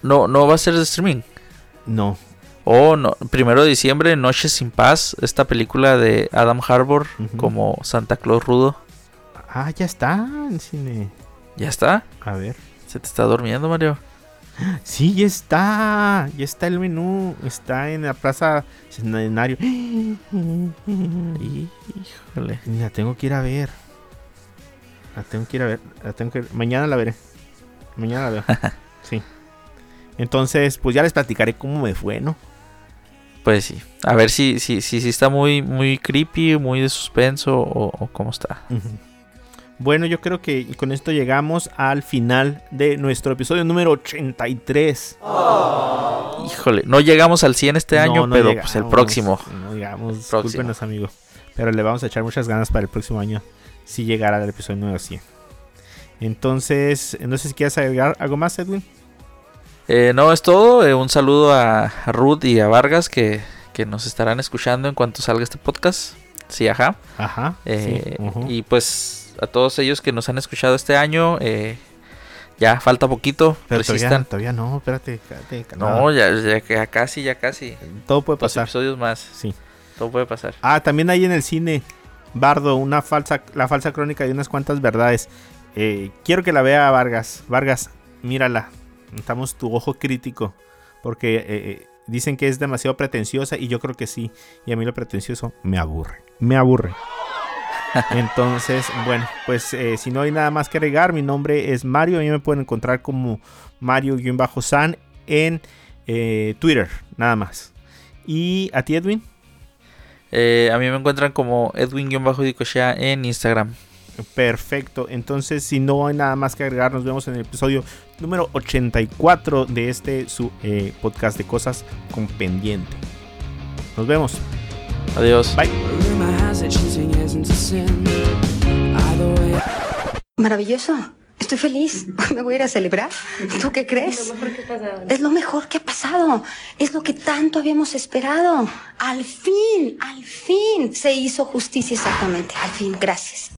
Speaker 3: No, no va a ser de streaming.
Speaker 2: No.
Speaker 3: Oh, no, primero de diciembre, Noches sin Paz, esta película de Adam Harbour como Santa Claus rudo.
Speaker 2: Ah, ya está en cine.
Speaker 3: ¿Ya está?
Speaker 2: A ver.
Speaker 3: ¿Se te está durmiendo, Mario?
Speaker 2: Sí, ya está. Ya está el menú. Está en la plaza Centenario.
Speaker 3: Híjole.
Speaker 2: La tengo que ir a ver. La tengo que ir a ver. La tengo que... Mañana la veré. Mañana la veo. sí. Entonces, pues ya les platicaré cómo me fue, ¿no?
Speaker 3: Pues sí. A ver si, si, si, si está muy, muy creepy, muy de suspenso o, o cómo está.
Speaker 2: Bueno, yo creo que con esto llegamos al final de nuestro episodio número 83.
Speaker 3: Híjole, no llegamos al 100 este
Speaker 2: No,
Speaker 3: año,
Speaker 2: no
Speaker 3: pero
Speaker 2: llegamos,
Speaker 3: pues el próximo.
Speaker 2: No llegamos, discúlpenos, amigo. Pero le vamos a echar muchas ganas para el próximo año. Si llegara al episodio número 100. Entonces, no sé si quieres agregar algo más, Edwin.
Speaker 3: Eh, no, es todo. Eh, un saludo a, Ruth y a Vargas que, que nos estarán escuchando en cuanto salga este podcast. Sí, ajá.
Speaker 2: Ajá.
Speaker 3: Eh,
Speaker 2: sí, ujú.
Speaker 3: Y pues a todos ellos que nos han escuchado este año, eh, ya falta poquito.
Speaker 2: Pero todavía, todavía no, espérate.
Speaker 3: No, ya, ya, ya casi, ya casi.
Speaker 2: todo puede
Speaker 3: Dos
Speaker 2: pasar.
Speaker 3: episodios más.
Speaker 2: Sí.
Speaker 3: Todo puede pasar.
Speaker 2: Ah, también hay en el cine Bardo, una falsa, la falsa crónica de unas cuantas verdades. Eh, quiero que la vea Vargas. Vargas, mírala. Necesitamos tu ojo crítico. Porque eh, eh, dicen que es demasiado pretenciosa y yo creo que sí. Y a mí lo pretencioso me aburre. Me aburre. Entonces, bueno, pues eh, si no hay nada más que agregar, mi nombre es Mario. A mí me pueden encontrar como Mario-San en eh, Twitter, nada más. ¿Y a ti, Edwin?
Speaker 3: Eh, a mí me encuentran como Edwin-Dicochea en Instagram.
Speaker 2: Perfecto, entonces si no hay nada más que agregar, nos vemos en el episodio número 84 de este su podcast de cosas con pendiente. Nos vemos.
Speaker 3: Adiós.
Speaker 2: Bye.
Speaker 5: Maravilloso. Estoy feliz. Me voy a ir a celebrar. ¿Tú qué crees? Es lo mejor que ha pasado. Es lo que tanto habíamos esperado. Al fin, al fin se hizo justicia exactamente. Al fin, gracias.